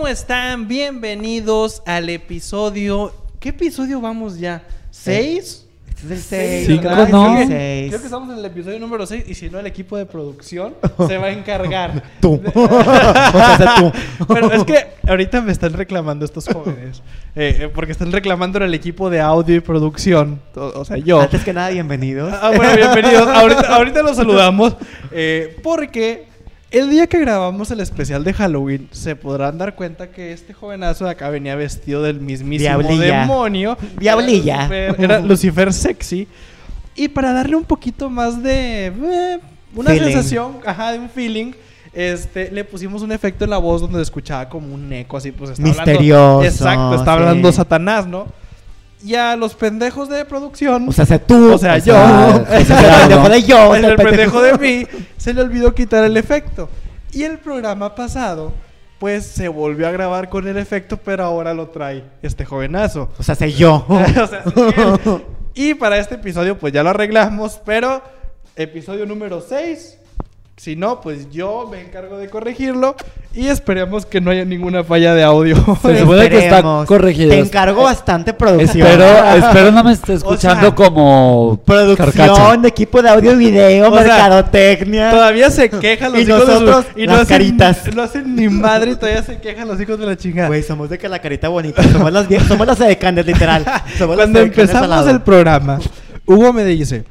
¿cómo están? Bienvenidos al episodio. ¿Qué episodio vamos ya? ¿Seis? Este es el Seis, 6. ¿verdad? no. Creo que, Seis. creo que estamos en el episodio número 6 y si no el equipo de producción se va a encargar. Tú. o sea, tú. Pero es que ahorita me están reclamando estos jóvenes. eh, eh, porque están reclamando en el equipo de audio y producción. O, o sea, yo. Antes que nada, bienvenidos. Ah, bueno, bienvenidos. Ahorita, ahorita los saludamos. eh, porque el día que grabamos el especial de Halloween, se podrán dar cuenta que este jovenazo de acá venía vestido del mismísimo Diablilla. demonio. Diablilla. Era Lucifer, era Lucifer sexy. Y para darle un poquito más de. eh, una Feeling. sensación, ajá, de un feeling. Este, le pusimos un efecto en la voz donde escuchaba como un eco así, pues está Misterioso, hablando. Exacto, está sí. hablando Satanás, ¿no? Y a los pendejos de producción. O sea, sé tú. O sea, yo. Sea, el pendejo de yo. el el pendejo de mí se le olvidó quitar el efecto. Y el programa pasado, pues se volvió a grabar con el efecto, pero ahora lo trae este jovenazo. O sea, sé yo. o sea, y para este episodio, pues ya lo arreglamos, pero episodio número 6. Si no, pues yo me encargo de corregirlo y esperemos que no haya ninguna falla de audio. Se supone que está corregido. Te encargo bastante producción. Espero, espero no me esté escuchando sea, como Producción, carcacha. equipo de audio y video, O sea, mercadotecnia. Todavía se quejan los Y hijos nosotros, de su... Y las no hacen, caritas. No hacen ni madre y todavía se quejan los hijos de la chingada. Güey, somos de que la carita bonita. Somos las, somos las edecanes, literal. Somos las Cuando empezamos el programa, Hugo me dice,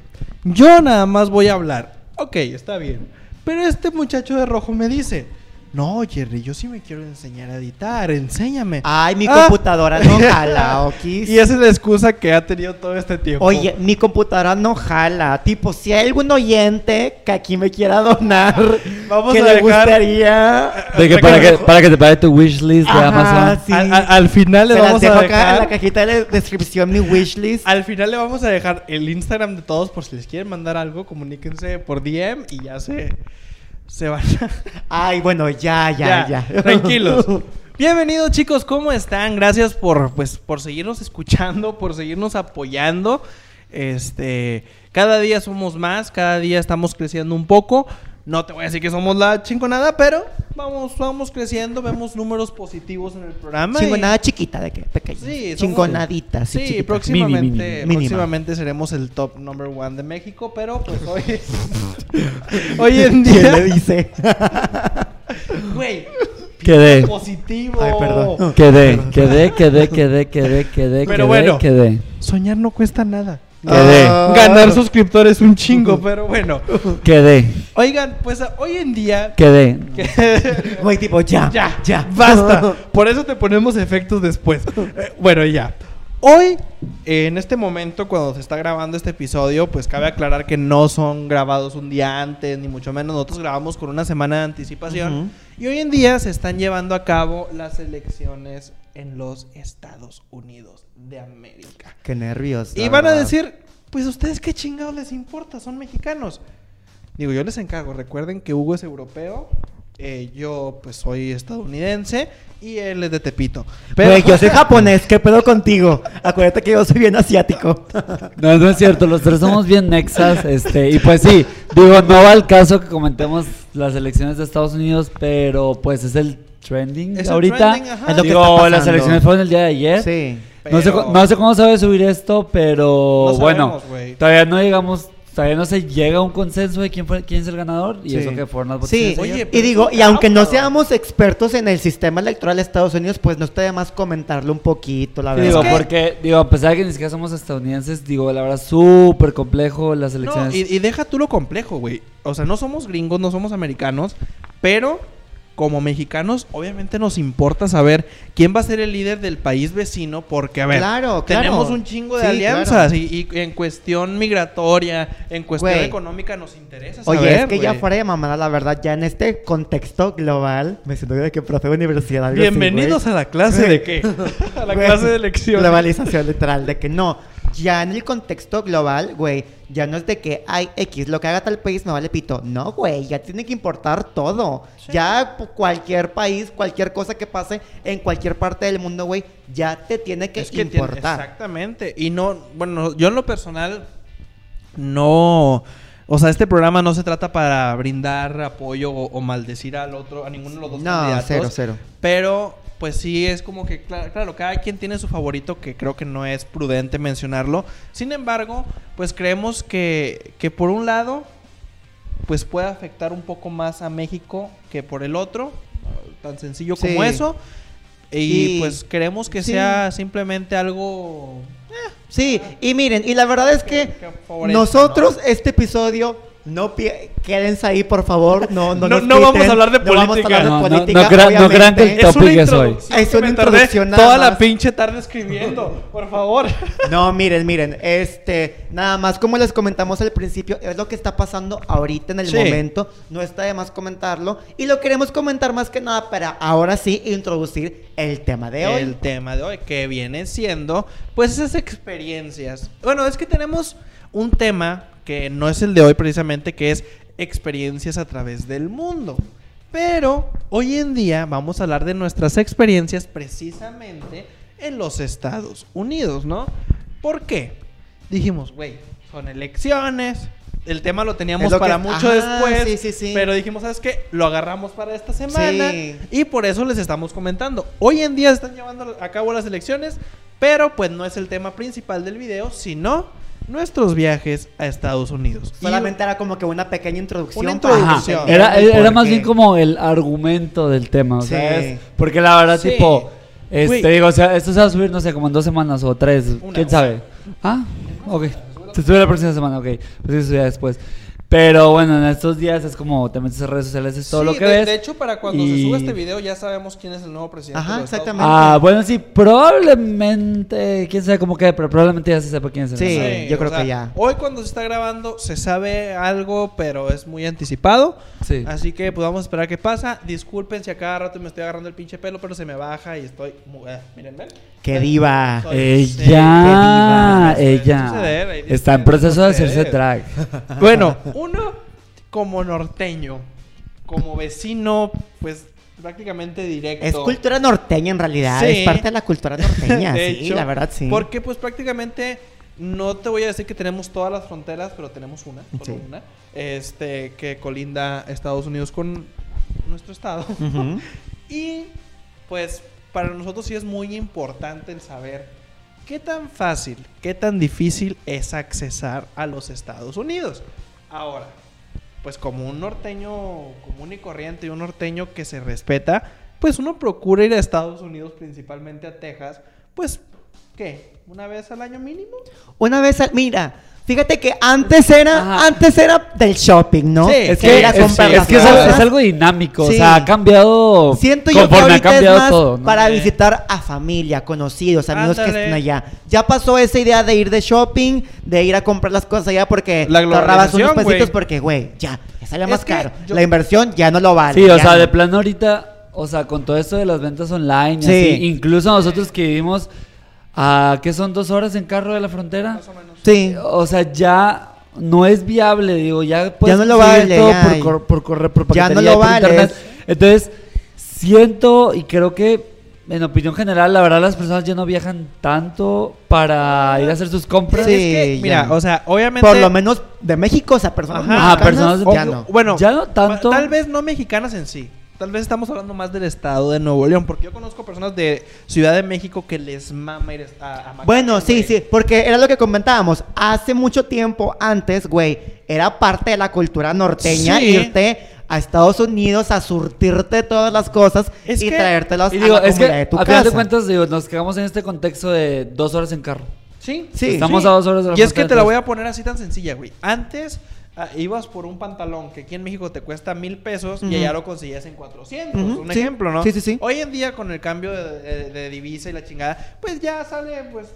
yo nada más voy a hablar. Ok, está bien. Pero este muchacho de rojo me dice, no, Jerry, yo sí me quiero enseñar a editar, enséñame. Ay, mi Ah. computadora no jala, Okis. Y esa es la excusa que ha tenido todo este tiempo. Oye, mi computadora no jala. Tipo, si hay algún oyente que aquí me quiera donar, Vamos que a le dejar- gustaría. De que para, que, para que te pague tu wishlist de Amazon. sí. al, al- al final le Se las vamos dejo a acá en la dejar... cajita de descripción mi wishlist. Al final le vamos a dejar el Instagram de todos por si les quieren mandar algo, comuníquense por DM y ya se, se van a... Ay, bueno, ya, ya, ya. Tranquilos. Bienvenidos chicos, ¿cómo están? Gracias por pues por seguirnos escuchando, por seguirnos apoyando. Este, cada día somos más, cada día estamos creciendo un poco. No te voy a decir que somos la chingonada, pero vamos vamos creciendo, vemos números positivos en el programa. y- Chingonada chiquita, de que pequeña. Sí, somos- Chingonadita, sí, Sí, chiquita. próximamente, Mini, mini, mini. próximamente seremos el top number one de México, pero pues hoy, hoy en ¿Quién día, le dice? güey, Quedé. positivo. Ay, perdón. Quedé, quedé, quedé, quedé, quedé, quedé, Pero quedé, bueno. quedé. Soñar no cuesta nada. Quedé. Ah. Ganar suscriptores un chingo, pero bueno. Quedé, Oigan, pues hoy en día. quedé. Güey, tipo, ya, ya, ya. basta. Por eso te ponemos efectos después. Eh, bueno, ya. Hoy, eh, en este momento, cuando se está grabando este episodio, pues cabe aclarar que no son grabados un día antes, ni mucho menos. Nosotros grabamos con una semana de anticipación. Y hoy en día se están llevando a cabo las elecciones en los Estados Unidos de América. Qué nervios. Y van a decir, pues ustedes qué chingados les importa, son mexicanos. Digo, yo les encargo, recuerden que Hugo es europeo, eh, yo pues soy estadounidense y él es de Tepito. Pero Güey, yo soy japonés, ¿qué pedo contigo? Acuérdate que yo soy bien asiático. No, no es cierto, los tres somos bien nexas, este, y pues sí, digo, no va al caso que comentemos las elecciones de Estados Unidos, pero pues es el trending Es el ahorita. trending, ajá. Es lo que está pasando. las elecciones fueron el día de ayer. Sí. No, sé, no sé cómo se va a subir esto, pero No bueno, todavía no llegamos, todavía no se llega a un consenso de quién fue quién es el ganador y Sí. eso que fueron las Sí, votaciones. Oye, y digo, y aunque no seamos expertos en el sistema electoral de Estados Unidos, pues no está de más comentarlo un poquito, la Sí, verdad. digo, que- porque, digo, a pesar de que ni siquiera somos estadounidenses, digo, la verdad, súper complejo las No, elecciones. y, y deja tú lo complejo, güey. O sea, no somos gringos, no somos americanos, pero como mexicanos, obviamente nos importa saber quién va a ser el líder del país vecino, porque, a ver, Claro, claro. tenemos un chingo de Sí, alianzas y, y en cuestión migratoria, en cuestión económica nos interesa saber, Oye, es que ya fuera de mamada, la verdad, ya en este contexto global, me siento de que profe universidad. algo Bienvenidos a la clase de qué? a la clase de elección. Globalización literal, de que no. Ya en el contexto global, güey, ya no es de que hay X, lo que haga tal país me vale pito. No, güey, ya tiene que importar todo. Sí. Ya cualquier país, cualquier cosa que pase en cualquier parte del mundo, güey, ya te tiene que Es que tiene- importar. exactamente. Y no, bueno, yo en lo personal no, o sea, este programa no se trata para brindar apoyo o, o maldecir al otro, a ninguno de los dos No, candidatos. cero, cero. Pero pues sí es como que, cla- claro, cada quien tiene su favorito, que creo que no es prudente mencionarlo. Sin embargo, pues creemos que, que por un lado, pues puede afectar un poco más a México que por el otro, tan sencillo como Sí. eso. Y, Y- pues queremos que sí. sea simplemente algo... Sí, y miren, y la verdad es que, nosotros este episodio no quédense ahí por favor, no no No- nos no vamos a hablar de no vamos a política. hablar de No, no, política, no el es hoy. introducción Es una introducción nada Toda la pinche tarde escribiendo, por favor. No, miren, miren, este, nada más como les comentamos al principio, es lo que está pasando ahorita en el Sí. momento, no está de más comentarlo y lo queremos comentar más que nada para ahora sí introducir el tema de hoy. el tema de hoy, que viene siendo, pues esas experiencias. Bueno, es que tenemos un tema que no es el de hoy precisamente, que es experiencias a través del mundo. Pero hoy en día vamos a hablar de nuestras experiencias precisamente en los Estados Unidos, ¿no? ¿Por qué? Dijimos, güey, son elecciones. El tema lo teníamos que- para mucho Ajá, después. sí, sí, sí. Pero dijimos, ¿sabes qué? Lo agarramos para esta semana. Sí. Y por eso les estamos comentando. Hoy en día están llevando a cabo las elecciones, pero pues no es el tema principal del video, sino nuestros viajes a Estados Unidos. Y- Solamente era como que una pequeña introducción. Una Ajá. Era, más bien como el argumento del tema, o sea, Sí. es- porque la verdad, Sí. tipo, este, digo, o sea, esto se va a subir, no sé, como en dos semanas o tres, Una, quién una. sabe. Ah, ok. Se sube la próxima semana, ok. Pues se subirá después. Pero bueno, en estos días es como te metes en redes sociales, es todo Sí, lo que de, ves. de hecho, para cuando se suba este video ya sabemos quién es el nuevo presidente. Ajá, de exactamente. Ah, bueno, sí, probablemente, quién sabe cómo quede, pero probablemente ya se sepa quién es el Sí. nuevo. Unidos. yo creo o sea, que ya. Hoy cuando se está grabando se sabe algo, pero es muy anticipado. Sí. Así que pues vamos a esperar qué pasa. Disculpen si a cada rato me estoy agarrando el pinche pelo, pero se me baja y estoy... mu- eh, miren, ven. Qué diva. Ella, Sí, ella suceder, ahí está en proceso de hacerse drag. Bueno, uno como norteño, como vecino, pues prácticamente directo. Es cultura norteña en realidad, Sí. es parte de la cultura norteña, De sí, hecho, la verdad sí. Porque pues prácticamente no te voy a decir que tenemos todas las fronteras, pero tenemos una, solo Sí. una, este que colinda Estados Unidos con nuestro estado. Y pues para nosotros sí es muy importante el saber qué tan fácil, qué tan difícil es accesar a los Estados Unidos. Ahora, pues como un norteño común y corriente y un norteño que se respeta, pues uno procura ir a Estados Unidos, principalmente a Texas, pues, ¿qué? ¿Una vez al año mínimo? Una vez, al- mira, fíjate que antes era, Ajá. antes era del shopping, ¿no? Sí, Es que, ir a es, comprar es las que es, algo, es algo dinámico, Sí. o sea, ha cambiado Siento yo que conforme ha ahorita es cambiado más todo. ¿no? para Sí. visitar a familia, conocidos, amigos que estén allá. Ya pasó esa idea de ir de shopping, de ir a comprar las cosas allá porque La ahorrabas unos pesitos porque, güey, ya, ya sale más caro. yo- La inversión ya no lo vale. Sí, o sea, no. de plano ahorita, o sea, con todo esto de las ventas online, y Sí. así, incluso nosotros que vivimos a, ¿qué son? ¿Dos horas en carro de la frontera? Más o menos. Sí. O sea, ya no es viable, digo, ya puedes no lo vale, todo ya. por, cor- por correo, por Ya no paquetería, lo por vale. internet. Entonces, siento y creo que, en opinión general, la verdad las personas ya no viajan tanto para ir a hacer sus compras. Sí, es que, ya mira, no. o sea, obviamente... Por lo menos de México, o sea, personas Ajá. mexicanas, personas de- ya no. Bueno, Ya no tanto. Tal vez no mexicanas en sí. Tal vez estamos hablando más del estado de Nuevo León. Porque yo conozco personas de Ciudad de México que les mama ir a, a McAllen, Bueno, sí, güey. sí, porque era lo que comentábamos. Hace mucho tiempo antes, güey, era parte de la cultura norteña Sí. irte a Estados Unidos a surtirte todas las cosas Es y que- traértelas Y a digo, la es que de tu a final de casa. cuentas, digo, nos quedamos en este contexto de dos horas en carro. Sí, Sí. Estamos a dos horas de la Y es que te la voy a poner así tan sencilla, güey. Antes ah, ibas por un pantalón que aquí en México te cuesta mil pesos y allá lo conseguías en 400. Ujú, Un sí. ejemplo, ¿no? Sí, sí, sí. Hoy en día, con el cambio de, de- de divisa y la chingada, pues ya sale, pues.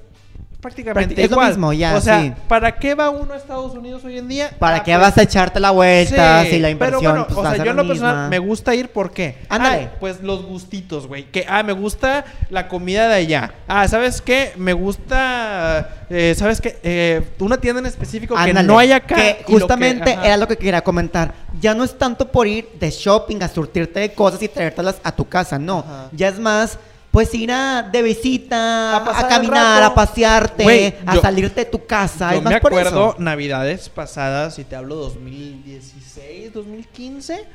Prácticamente Prácti- es lo mismo, ya, O sea, sí. ¿para qué va uno a Estados Unidos hoy en día? ¿Para Ah, qué pues, vas a echarte la vuelta si la inversión pero bueno, pues, o sea, yo en lo personal me gusta ir ¿por qué? Ándale. Ay, pues los gustitos, güey. Que ah, me gusta la comida de allá. Ah, ¿sabes qué? Me gusta eh, ¿sabes qué? Eh, una tienda en específico que Ándale, no hay acá. que lo que- justamente era lo que quería comentar. Ya no es tanto por ir de shopping a surtirte de cosas y traértelas a tu casa, no. Ajá. Ya es más, pues ir a de visita, A caminar, a pasearte, a yo- salirte de tu casa. Yo es más me por acuerdo eso. navidades pasadas, si te hablo 2016, 2015,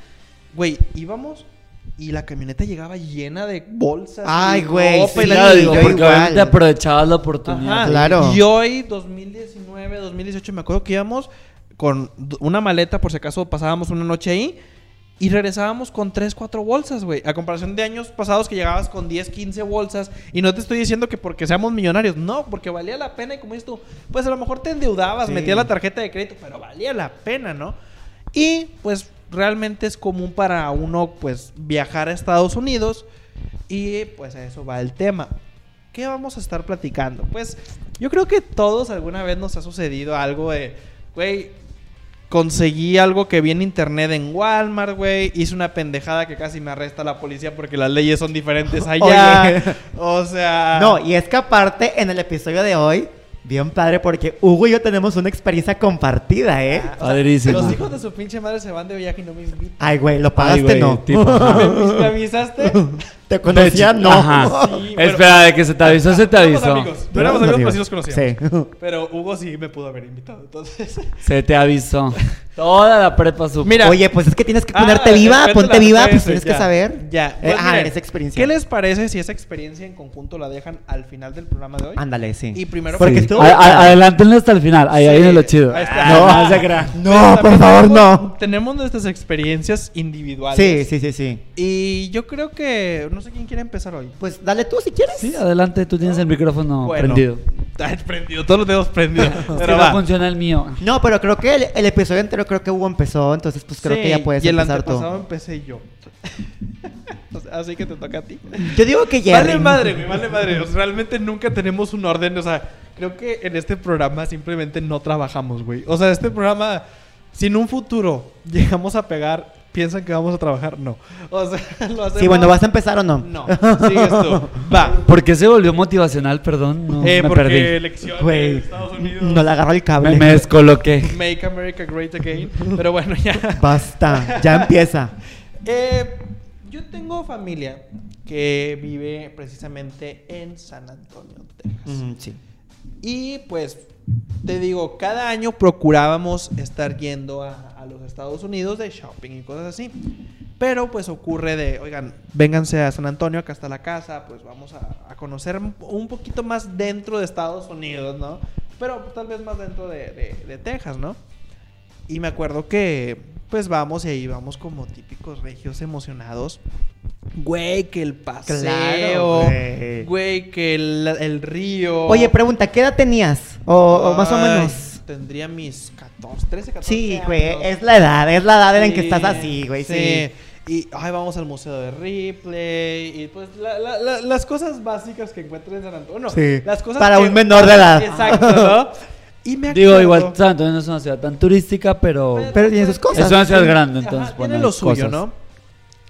güey, íbamos y la camioneta llegaba llena de bolsas. Ay, güey, sí, la- Claro, digo, yo porque igual. aprovechabas la oportunidad. Ajá. Claro. Y hoy, 2019, 2018, me acuerdo que íbamos con una maleta, por si acaso pasábamos una noche ahí. Y regresábamos con 3, 4 bolsas, güey. A comparación de años pasados que llegabas con 10, 15 bolsas. Y no te estoy diciendo que porque seamos millonarios. No, porque valía la pena. Y como dices tú, pues a lo mejor te endeudabas, Sí. metías la tarjeta de crédito, pero valía la pena, ¿no? Y pues realmente es común para uno, pues, viajar a Estados Unidos. Y pues a eso va el tema. ¿Qué vamos a estar platicando? Pues yo creo que todos alguna vez nos ha sucedido algo de, güey, conseguí algo que vi en internet en Walmart, güey, hice una pendejada que casi me arresta la policía porque las leyes son diferentes allá. Oye. O sea... No, y es que aparte, en el episodio de hoy, bien padre, porque Hugo y yo tenemos una experiencia compartida, ¿eh? Ah, o sea, Padrísimo. Los hijos de su pinche madre se van de viaje y no me invitan. Ay, güey, lo Ay, pagaste, güey, no. tipo, ¿Me, me avisaste? Te conocía, no. Ajá. Sí, pero- Espera, de que se te avisó, se te Éramos avisó. amigos. No éramos amigos, pero sí nos conocíamos. Sí. Pero Hugo sí me pudo haber invitado, entonces... Se te avisó. Toda la prepa supo. Mira. Oye, pues es que tienes que Ah, ponerte viva, ponte viva, pues tienes que saber. Ya. Eh, Pues ah, esa experiencia. ¿Qué les parece si esa experiencia en conjunto la dejan al final del programa de hoy? Ándale, sí. Y primero Porque Sí. estuvo- A- a- adelántenlo hasta el final. Ahí, ahí viene lo chido. ahí está. No, Ah. no se crea. No, por favor, tenemos- no. Tenemos nuestras experiencias individuales. Sí, sí, sí, sí. Y yo creo que... No sé quién quiere empezar hoy. Pues dale tú si quieres. Sí, adelante, tú tienes el micrófono Bueno. prendido. Prendido, todos los dedos prendidos. Pero no va. funciona el mío. No, pero creo que el, el episodio entero creo que Hugo empezó, entonces pues creo Sí, que ya puedes Y el empezar tú. antepasado empecé yo. Así que te toca a ti. Yo digo que Jerry. Vale madre, güey, vale madre. O sea, realmente nunca tenemos un orden. O sea, creo que en este programa simplemente no trabajamos, güey. O sea, este programa, si en un futuro llegamos a pegar, piensan que vamos a trabajar, no. O sea, lo hacemos. Sí, bueno, ¿vas a empezar o no? No, sigues tú. Va. ¿Por qué se volvió motivacional? Perdón, no, eh, me porque perdí. elecciones Güey, de Estados Unidos. no le agarró el cable. Me, me descoloqué. Make America Great Again. Pero bueno, ya. Basta, ya empieza. Eh, yo tengo familia que vive precisamente en San Antonio, Texas. Mm, sí. Y pues, te digo, cada año procurábamos estar yendo a, a los Estados Unidos de shopping y cosas así. Pero pues ocurre de, oigan, vénganse a San Antonio, acá está la casa, pues vamos a, a conocer un- poquito más dentro de Estados Unidos, ¿no? Pero tal vez más dentro de, de- de Texas, ¿no? Y me acuerdo que pues vamos y ahí vamos como típicos regios emocionados. Güey, que el paseo. Claro, güey. güey, que el, el río. Oye, pregunta, ¿qué edad tenías? O, o más o menos. Tendría mis 14, 13, 14 Sí, güey, años. es la edad, es la edad en que Sí, estás así, güey, sí. Y ay, vamos al museo de Ripley. Y pues la- la- la- las cosas básicas que encuentras en San Antonio. Sí, las cosas para que- un menor de edad. Exacto, ¿no? Y me Digo, igual San Antonio no es una ciudad tan turística, pero... Pero tiene sus cosas. Es una ciudad grande, Ajá, entonces, tiene lo suyo, cosas. ¿no?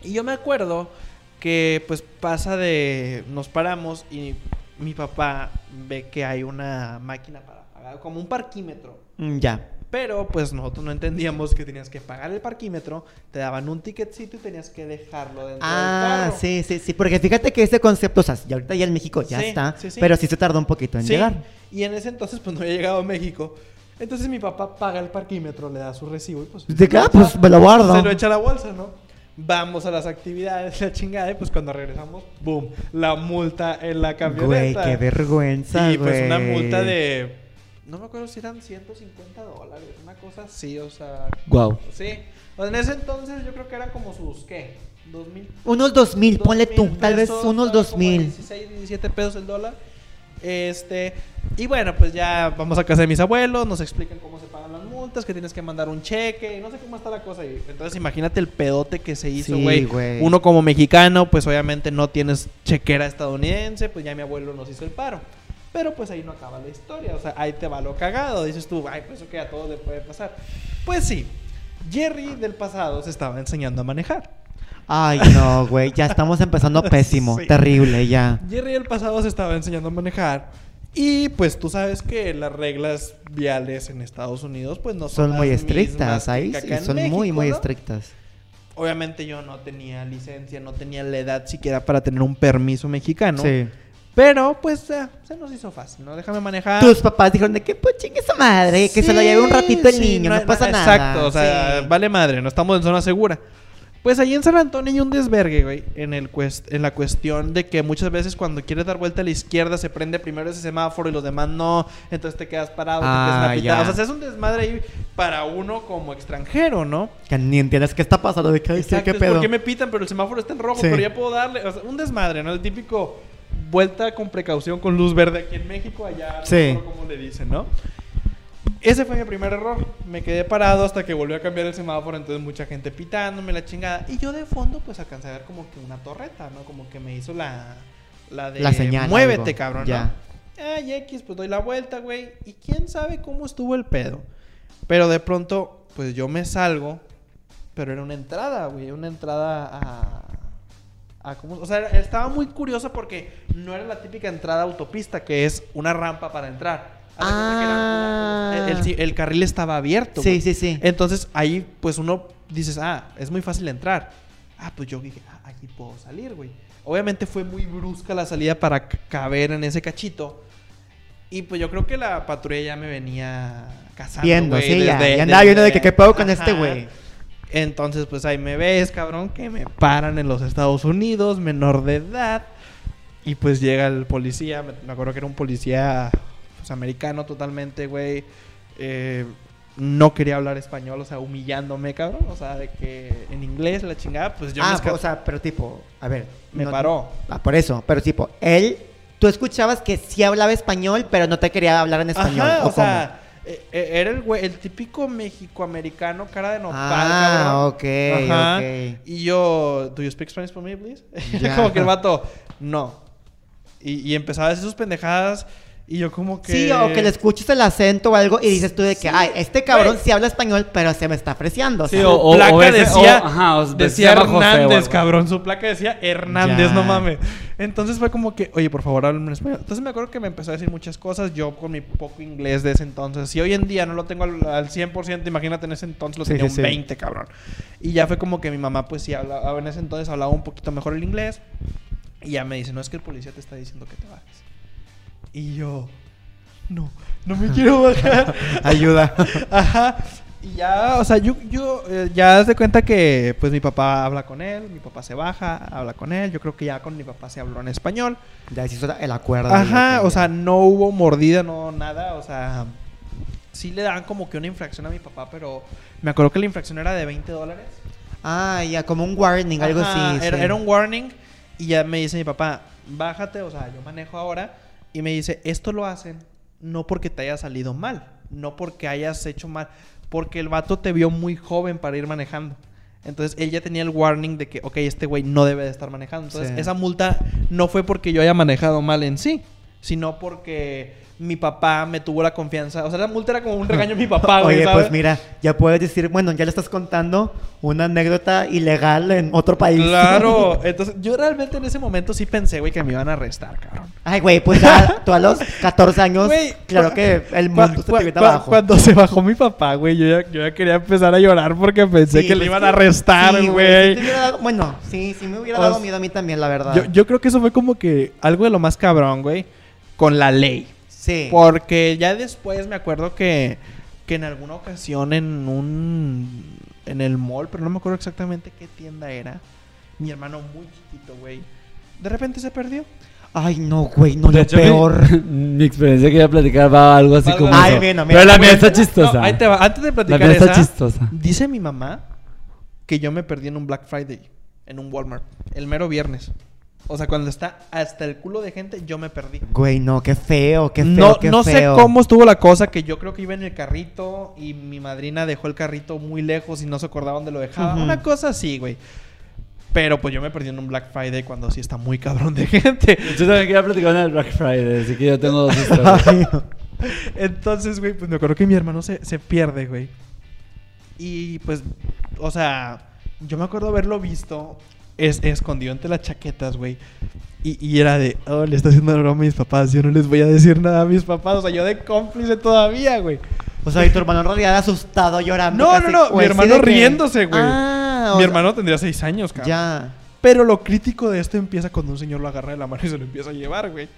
Y yo me acuerdo que pues pasa de nos paramos y mi papá ve que hay una máquina para como un parquímetro. Mm, ya. Pero pues nosotros no entendíamos que tenías que pagar el parquímetro, te daban un ticketcito y tenías que dejarlo dentro Ah, del carro. sí, sí, sí. Porque fíjate que ese concepto, o sea, ya ahorita ya en México ya Sí, está. sí, sí. Pero sí se tardó un poquito en llegar. Y en ese entonces pues no había llegado a México. Entonces mi papá paga el parquímetro, le da su recibo y pues... De ah, echa- pues, me lo guardo. Se lo echa a la bolsa, ¿no? Vamos a las actividades, la chingada, y pues cuando regresamos, ¡boom! La multa en la Güey, camioneta. qué vergüenza, Y pues una güey. multa de... No me acuerdo si eran 150 dólares, una cosa así, o sea... Guau. Sí. En ese entonces yo creo que eran como sus, ¿qué? 2000. Unos dos mil, ponle tú. 2000 Tal vez unos estaba dos como a mil. 16, 17 pesos el dólar. Este, y bueno, pues ya vamos a casa de mis abuelos, nos explican cómo se pagan las multas, que tienes que mandar un cheque, y no sé cómo está la cosa ahí. Entonces imagínate el pedote que se hizo, güey. Uno como mexicano, pues obviamente no tienes chequera estadounidense, pues ya mi abuelo nos hizo el paro. Pero pues ahí no acaba la historia, o sea, ahí te va lo cagado. Dices tú, ay, pues eso que a todos le puede pasar. Pues sí, Jerry del pasado se estaba enseñando a manejar. Ay, no, güey. Ya estamos empezando pésimo. Sí. Terrible, ya. Jerry del pasado se estaba enseñando a manejar. Y pues tú sabes que las reglas viales en Estados Unidos pues no son, Son muy las estrictas. mismas Ahí sí, son muy, México, muy ¿no? estrictas. Obviamente yo no tenía licencia, no tenía la edad siquiera para tener un permiso mexicano. Sí. Pero pues eh, se nos hizo fácil, ¿no? Déjame manejar. Tus papás dijeron de que pues chingue esa madre, que se lo lleve un ratito el Sí, niño, no, hay- pasa nada. Exacto, o sea, Sí. vale madre, no estamos en zona segura. Pues ahí en San Antonio hay un desvergue, güey, en, el cuest- en la cuestión de que muchas veces cuando quieres dar vuelta a la izquierda se prende primero ese semáforo y los demás no, entonces te quedas parado, Ah, te empiezan a pitar. ya. O sea, es un desmadre ahí para uno como extranjero, ¿no? Que ni entiendes qué está pasando. De que, sí, Exacto, qué es pedo. ¿Por qué me pitan? Pero el semáforo está en rojo, Sí. pero ya puedo darle. O sea, un desmadre, ¿no? El típico vuelta con precaución con luz verde aquí en México, allá no Sí. cómo le dicen, ¿no? Ese fue mi primer error. Me quedé parado hasta que volvió a cambiar el semáforo, entonces mucha gente pitándome la chingada. Y yo de fondo, pues alcancé a ver como que una torreta, ¿no? Como que me hizo la, la de La señal, muévete, algo. cabrón, Ya. ¿no? Ay, X, pues doy la vuelta, güey. Y quién sabe cómo estuvo el pedo. Pero de pronto, pues yo me salgo. Pero era una entrada, güey. Una entrada a. a ¿cómo? O sea, estaba muy curiosa porque no era la típica entrada autopista, que es una rampa para entrar. Era Ah. el, el- el carril estaba abierto. Sí, sí, sí. Entonces ahí, pues uno dices, ah, es muy fácil entrar. Ah, pues yo dije, ah, aquí puedo salir, güey. Obviamente fue muy brusca la salida para caber en ese cachito. Y pues yo creo que la patrulla ya me venía cazando. Viendo, sí, ya. desde- Ya andaba viendo de que qué pedo con este güey. Entonces, pues ahí me ves, cabrón, que me paran en los Estados Unidos, menor de edad. Y pues llega el policía, me, me acuerdo que era un policía pues, americano totalmente, güey. Eh, no quería hablar español, o sea, humillándome, cabrón. O sea, de que en inglés, la chingada, pues yo me ah, esca- o sea, pero tipo, a ver. me no- paró. Ah, por eso, pero tipo, él, tú escuchabas que sí hablaba español, pero no te quería hablar en español. Ajá, ¿o o sea, era el güey, el típico mexicoamericano, cara de nopal, Ah, cabrón. ok, Ajá. ok. Y yo, ¿do you speak Spanish for me, please? Ya. como que el vato, no. Y, y empezaba a decir sus pendejadas y yo como que... Sí, o que le escuches el acento o algo y dices tú de que, Sí, ay, este cabrón güey. sí habla español, pero se me está apreciando. o Sí, sea. o- o- placa decía, o- ajá, decía Hernández, cabrón. Su placa decía Hernández, Ya. no mames. Entonces fue como que, oye, por favor, háblame en español. Entonces me acuerdo que me empezó a decir muchas cosas. Yo con mi poco inglés de ese entonces. Si hoy en día no lo tengo al, al 100%, imagínate en ese entonces lo Sí, tenía sí, un sí. 20, cabrón. Y ya fue como que mi mamá, pues sí, hablaba, en ese entonces hablaba un poquito mejor el inglés. Y ya me dice, no es que el policía te está diciendo que te bajes. Y yo, no, no me quiero bajar. Ayuda. Ajá. Y ya, o sea, yo, yo eh, ya das de cuenta que pues mi papá habla con él, mi papá se baja, habla con él. Yo creo que ya con mi papá se habló en español. ya hizo el acuerdo. Ajá, o sea, no hubo mordida, no nada, o sea, sí le dan como que una infracción a mi papá, pero me acuerdo que la infracción era de 20 dólares. Ah, ya, como un warning, algo Ajá, así. Era, sí. era un warning y ya me dice mi papá, bájate, o sea, yo manejo ahora y me dice, esto lo hacen no porque te haya salido mal, no porque hayas hecho mal, porque el vato te vio muy joven para ir manejando. Entonces él ya tenía el warning de que, ok, este güey no debe de estar manejando. Entonces Sí. esa multa no fue porque yo haya manejado mal en sí, sino porque mi papá me tuvo la confianza. O sea, la multa era como un regaño a mi papá, güey. Oye, ¿sabes? pues mira, ya puedes decir, bueno, ya le estás contando una anécdota ilegal en otro país. Claro, entonces yo realmente en ese momento sí pensé, güey, que me iban a arrestar, cabrón. Ay, güey, pues ya tú a los 14 años, Güey, claro que el mundo se te abajo. Cuando se bajó mi papá, güey, yo ya, yo ya quería empezar a llorar porque pensé Sí, que le pues iban que- a arrestar, sí, güey. sí dado- bueno, sí, sí me hubiera dado sea, miedo a mí también, la verdad. yo, yo creo que eso fue como que algo de lo más cabrón, güey, con la ley. Sí. Porque ya después me acuerdo que, que en alguna ocasión en un... En el mall, pero no me acuerdo exactamente qué tienda era. Mi hermano muy chiquito, güey. De repente se perdió. Ay, no, güey, no, De lo hecho, peor. Mi, experiencia que iba a platicar va algo así como así. eso. Ay, mira, mira, Pero la mía está No, chistosa. ahí te va. Antes de la platicar mía está esa, chistosa. Dice mi mamá que yo me perdí en un Black Friday, en un Walmart, el mero viernes. O sea, cuando está hasta el culo de gente, yo me perdí. Güey, no, qué feo, qué feo, no qué no sé feo. cómo estuvo la cosa, que yo creo que iba en el carrito y mi madrina dejó el carrito muy lejos y no se acordaba dónde lo dejaba. Una cosa así, güey. Pero pues yo me perdí en un Black Friday cuando sí está muy cabrón de gente. Yo también quería platicar en el Black Friday, así que yo tengo dos historias. Entonces, güey, pues me acuerdo que mi hermano se, se pierde, güey. Y pues, o sea, yo me acuerdo haberlo visto es, escondido entre las chaquetas, güey. Y, y era de, oh, le está haciendo broma a mis papás. Yo no les voy a decir nada a mis papás. O sea, yo de cómplice todavía, güey. o sea, y tu hermano en realidad asustado, llorando. No, casi, no, no, mi hermano riéndose, güey. Ah, Mi sea, hermano tendría seis años, cabrón. Ya. Pero lo crítico de esto empieza cuando un señor lo agarra de la mano y se lo empieza a llevar, güey.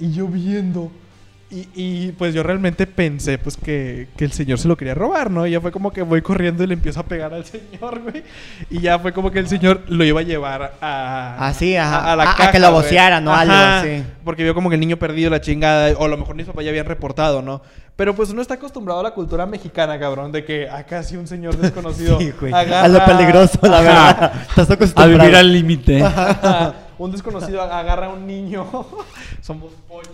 Y yo viendo Y, y, pues yo realmente pensé pues que, que el señor se lo quería robar, ¿no? Y ya fue como que voy corriendo y le empiezo a pegar al señor, güey. Y ya fue como que el señor lo iba a llevar a... Así, ajá. A, a la A- a caja, que lo voceara, ¿no? Algo Ajá, así. Porque vio como que el niño perdido la chingada. O a lo mejor mis papás ya habían reportado, ¿no? Pero pues uno está acostumbrado a la cultura mexicana, cabrón. De que acá sí un señor desconocido Sí, güey. agarra... A lo peligroso, la verdad. Estás A acostumbrado. vivir al límite. Un desconocido agarra a un niño. Somos pochos.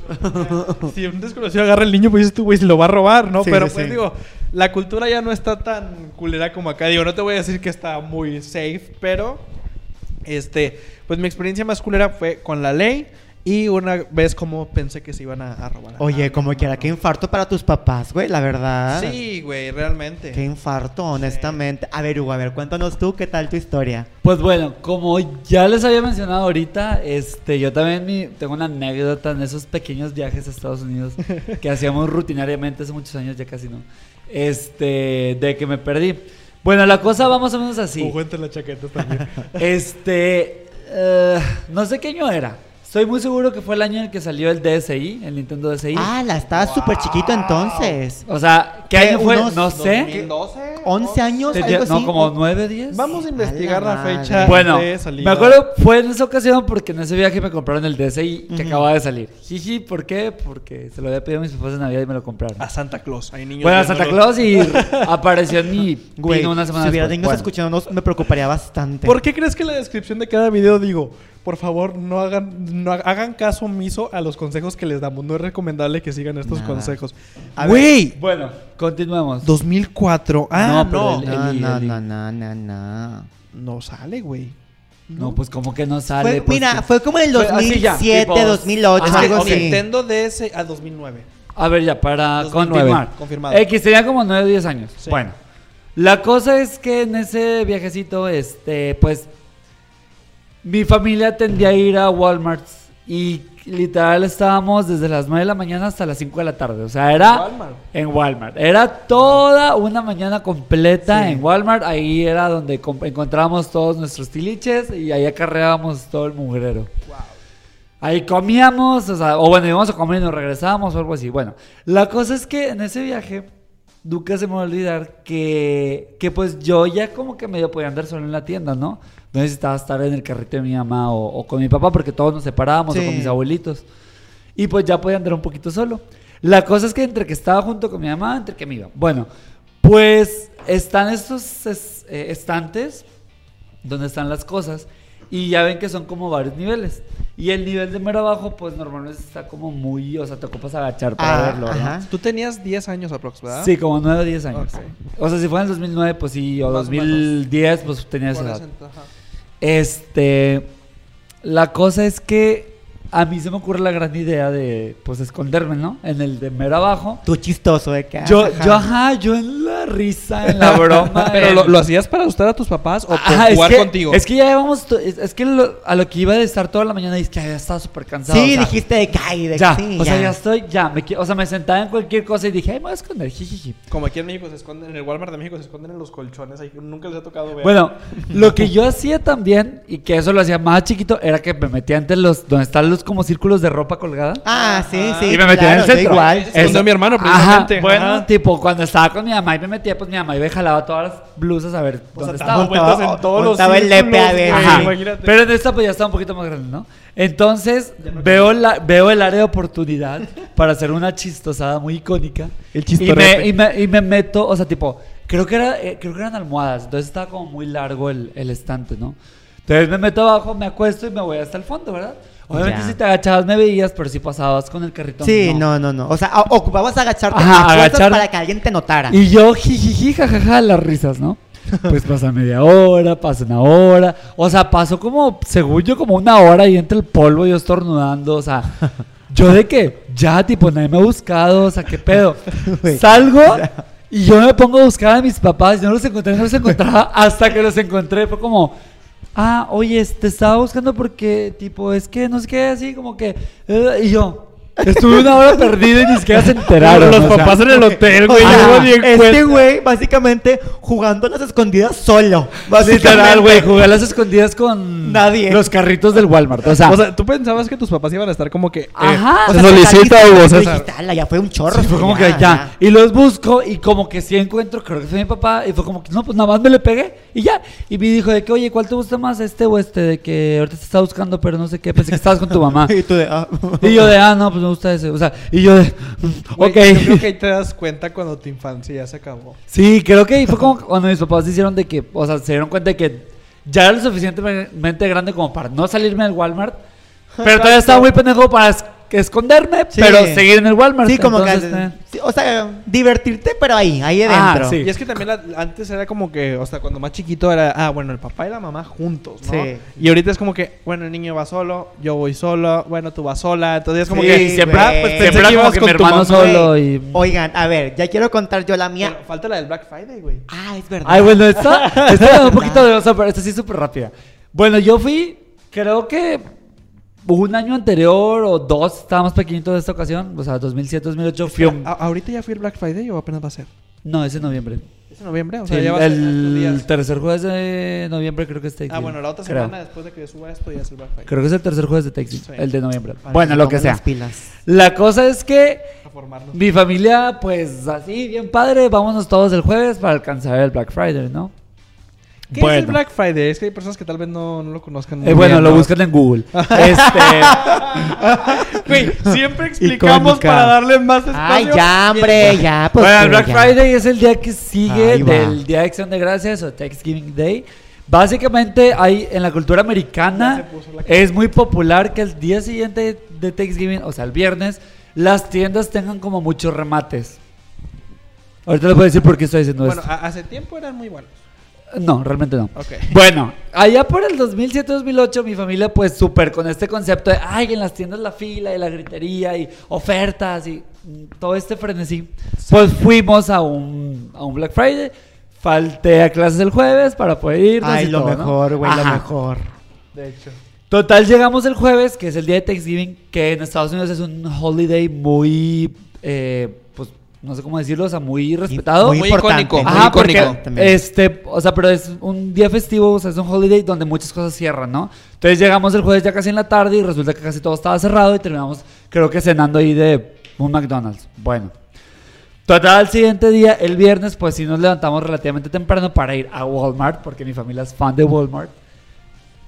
Si un desconocido agarra al niño, pues dices tú, güey, se lo va a robar, ¿no? Sí, Pero sí, pues sí. digo, la cultura ya no está tan culera como acá. Digo, no te voy a decir que está muy safe, pero este, pues mi experiencia más culera fue con la ley y una vez como pensé que se iban a, a robar. a- Oye, como quiera, qué infarto para tus papás, güey, la verdad. Sí, güey, realmente. Qué infarto, honestamente. A ver, Hugo, a ver, cuéntanos tú qué tal tu historia. Pues bueno, como ya les había mencionado ahorita, este, yo también mi- tengo una anécdota en esos pequeños viajes a Estados Unidos que hacíamos rutinariamente hace muchos años, ya casi no. Este, de que me perdí. Bueno, la cosa va más o menos así. Hugo entre la chaqueta también. Este, eh, no sé qué año era. Estoy muy seguro que fue el año en el que salió el DSi, el Nintendo DSi. Ah, la estabas súper chiquito entonces. O sea, ¿qué ¿Qué, año fue? unos No sé. 2012, 11 años, Tenía- algo no, así. como 9, 10. Vamos a investigar A la fecha Bueno, de me salida. acuerdo, fue en esa ocasión porque en ese viaje me compraron el DSi que Ujú. acababa de salir. Jiji, ¿por qué? Porque se lo había pedido a mis papás de Navidad y me lo compraron. A Santa Claus. Hay niños Bueno, a Santa. Claus y apareció en mi Güey, vino una semana si hubiera niños Bueno. escuchándonos, me preocuparía bastante. ¿Por qué crees que en la descripción de cada video digo, por favor, no hagan, no ha- hagan caso omiso a los consejos que les damos? No es recomendable que sigan estos Nada. consejos. A Güey, Bueno, continuemos. 2004. Ah, No, no. pero No, el- No, no, no, no, no, no. sale, güey. No, pues como que no sale. Fue- pues, mira, fue como en el Fue así ya, 2007, tipo, 2008, Ajá, algo ok. así. Nintendo DS a 2009. A ver, ya, para 2009, continuar. confirmado. X tenía como 9 o 10 años. Sí. Bueno, la cosa es que en ese viajecito, este, pues, mi familia tendía a ir a Walmart y literal estábamos desde las 9 de la mañana hasta las 5 de la tarde. O sea, era Walmart. en Walmart. Era toda una mañana completa Sí. en Walmart. Ahí era donde encontrábamos todos nuestros tiliches y ahí acarreábamos todo el mugrero. Ahí comíamos, o sea, o bueno, íbamos a comer y nos regresábamos o algo así. Bueno, la cosa es que en ese viaje, nunca se me va a olvidar que, que pues yo ya como que medio podía andar solo en la tienda, ¿no? No necesitaba estar en el carrito de mi mamá o, o con mi papá porque todos nos separábamos o Sí. con mis abuelitos. Y pues ya podía andar un poquito solo. La cosa es que entre que estaba junto con mi mamá, entre que me iba. Bueno, pues están estos es- eh, estantes donde están las cosas y ya ven que son como varios niveles. Y el nivel de mero abajo, pues normalmente está como muy, o sea, te ocupas agachar para Ah, verlo, ¿no? ajá. Tú tenías 10 años aproximadamente. Sí, como 9 o 10 años. Ok. O sea, si fue en el 2009, pues sí, o Más o 2010, pues tenía esa edad. Ajá. Este, la cosa es que a mí se me ocurre la gran idea de, pues, esconderme, ¿no? En el de mero abajo. Tú chistoso de que. Yo, ajá. yo, ajá, yo en la risa, en la broma. Pero en- lo, lo hacías para asustar a tus papás o por Ajá, es jugar que- contigo. Es que ya llevamos, es, es que lo- a lo que iba de estar toda la mañana es que ya estaba súper cansado. Sí, o sea, dijiste de que. ay, de Ya, que sí, o sea, ya estoy, ya, me, o sea, me sentaba en cualquier cosa y dije, ay, me voy a esconder, jijiji. Como aquí en México se esconden, en el Walmart de México se esconden en los colchones. Ahí nunca les ha tocado ver. Bueno, lo que yo hacía también, y que eso lo hacía más chiquito, era que me metía entre los, donde están los como círculos de ropa colgada. Ah, sí, Ajá. sí. y me metía en el claro, centro. igual. Escondió mi hermano, Ajá, precisamente. bueno, Ajá. tipo, cuando estaba con mi mamá y me metía, pues mi mamá iba y jalaba todas las blusas a ver O dónde estaba. vueltas en todos los Montaba el lepe a Ajá. imagínate. Pero en esta pues ya está un poquito más grande, ¿no? Entonces veo, la, veo el área de oportunidad para hacer una chistosada muy icónica. El y me, y, me, y me meto, o sea, tipo, creo que, era, eh, creo que eran almohadas, entonces estaba como muy largo el, el estante, ¿no? Entonces me meto abajo, me acuesto y me voy hasta el fondo, ¿verdad? Obviamente Ya. si te agachabas me veías, pero si pasabas con el carrito Sí, no, no, no. O sea, ocupabas agacharte Ajá, agachar- para que alguien te notara. Y yo, jijiji, jajaja, las risas, ¿no? Pues pasa media hora, pasa una hora. O sea, pasó como, según yo, como una hora y entre el polvo yo estornudando. O sea, yo de que ya, tipo, nadie me ha buscado. O sea, ¿qué pedo? Salgo y yo me pongo a buscar a mis papás. Yo no los encontré, no los encontraba hasta que los encontré. Fue como, ah, oye, te estaba buscando porque, tipo, es que no sé qué, así como que. eh, y yo, Estuve una hora perdido y ni siquiera se enteraron. Los o sea. papás en el hotel, güey. Este güey, básicamente, jugando a las escondidas solo. Literal, güey, jugué a las escondidas con Nadie. los carritos del Walmart. O sea, O sea, tú pensabas que tus papás iban a estar como que. eh, Ajá. O se sea, solicita dijiste, "Ala, ya fue un chorro. Sí, fue como que ya, Y los busco y como que sí encuentro, creo que fue mi papá. Y fue como que, no, pues nada más me le pegué y ya. Y me dijo de que, oye, ¿cuál te gusta más? Este o este, de que ahorita te está buscando, pero no sé qué. Pensé que estabas con tu mamá. Y tú de, ah. Y yo de, ah, no, pues me gusta ese. O sea, y yo de, Güey, ok. Yo creo que ahí te das cuenta cuando tu infancia ya se acabó. Sí, creo que ahí fue como cuando mis papás se hicieron de que, o sea, se dieron cuenta de que ya era lo suficientemente grande como para no salirme del Walmart. Pero todavía estaba muy pendejo para es- que esconderme, Sí. pero seguir en el Walmart. Sí, como Entonces, que. eh, sí, o sea, divertirte, pero ahí, ahí Ah, adentro. sí. Y es que también la- antes era como que, o sea, cuando más chiquito era, ah, bueno, el papá y la mamá juntos, ¿no? Sí. Y ahorita es como que, bueno, el niño va solo, yo voy solo, bueno, tú vas sola. Entonces es como Sí, que, siempre, ah, pues pensé siempre era que como ibas que con mi tu hermano mamá. solo Güey. y... Oigan, a ver, ya quiero contar yo la mía. Pero falta la del Black Friday, güey. Ah, es verdad. Ay, bueno, esta, esta un poquito de oso, pero esta sí es súper rápida. Bueno, yo fui, creo que un año anterior o dos, estaba más pequeñito de esta ocasión, o sea, 2007, 2008, fui a un... ¿A- ¿Ahorita ya fui el Black Friday o apenas va a ser? No, ese noviembre. ¿Es en noviembre? O Sí, sea, ya el va a ser en estos días. el tercer jueves de noviembre creo que es Thanksgiving. Ah, bueno, la otra creo. semana después de que suba esto ya es el Black Friday. Creo que es el tercer jueves de Thanksgiving, Sí. el de noviembre. Para bueno, lo que sea. las pilas. La cosa es que mi familia, pues así, bien padre, vámonos todos el jueves para alcanzar el Black Friday, ¿no? ¿Qué es el Black Friday? Es que hay personas que tal vez no, no lo conozcan. muy Eh, bueno, bien, lo ¿no? buscan en Google. este, Güey, siempre explicamos para darle más espacio. Ay, ya, hombre, ya. Pues, bueno, el Black ya. Friday es el día que sigue del Día de Acción de Gracias o Thanksgiving Day. Básicamente, hay en la cultura americana la- es muy popular que el día siguiente de Thanksgiving, o sea, el viernes, las tiendas tengan como muchos remates. Ahorita les voy a decir por qué estoy diciendo Bueno, esto. a- hace tiempo eran muy buenos. No, realmente no. Bueno, allá por el 2007-2008 mi familia pues súper con este concepto de, ay, en las tiendas la fila y la gritería y ofertas y todo este frenesí. Pues fuimos a un, a un Black Friday, falté a clases el jueves para poder ir. Ay, lo mejor, güey, lo mejor. De hecho. Total, llegamos el jueves, que es el día de Thanksgiving, que en Estados Unidos es un holiday muy, eh, pues, no sé cómo decirlo, o sea, muy respetado. Muy icónico, muy Ajá, porque icónico. También. este, o sea, pero es un día festivo, o sea, es un holiday donde muchas cosas cierran, ¿no? Entonces llegamos el jueves ya casi en la tarde y resulta que casi todo estaba cerrado y terminamos, creo que cenando ahí de un McDonald's. Bueno. Total, al siguiente día, el viernes, pues sí nos levantamos relativamente temprano para ir a Walmart, porque mi familia es fan de Walmart.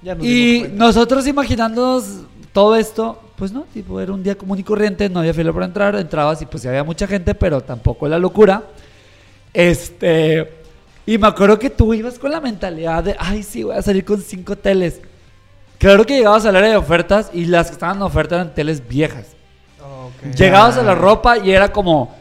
Ya nos dimos Y nosotros imaginándonos todo esto, pues no, tipo, era un día común y corriente, no había fila para entrar, entrabas y pues había mucha gente, pero tampoco la locura. Este, y me acuerdo que tú ibas con la mentalidad de, ay, sí, voy a salir con cinco teles. Claro que llegabas al área de ofertas y las que estaban en oferta eran teles viejas. Llegabas a la ropa y era como,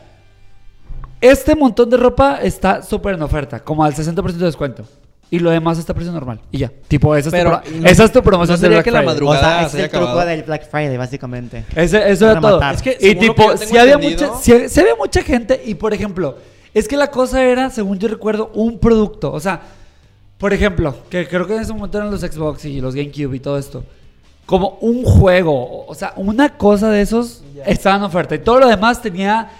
este montón de ropa está súper en oferta, como al 60% de descuento. Y lo demás está a precio normal. Y ya. Tipo, esa es, Pero, tu, pro- no- esa es tu promoción ¿no de sería Black que la Friday. madru- O sea, Madrugada ese es se el truco del Black Friday, básicamente. Ese- eso era Para todo. Es que, y tipo, si había, mucha, sí, sí había mucha gente. Y por ejemplo, es que la cosa era, según yo recuerdo, un producto. O sea, por ejemplo, que creo que en ese momento eran los Xbox y los GameCube y todo esto. Como un juego. O sea, una cosa de esos Ya. estaba en oferta. Y todo lo demás tenía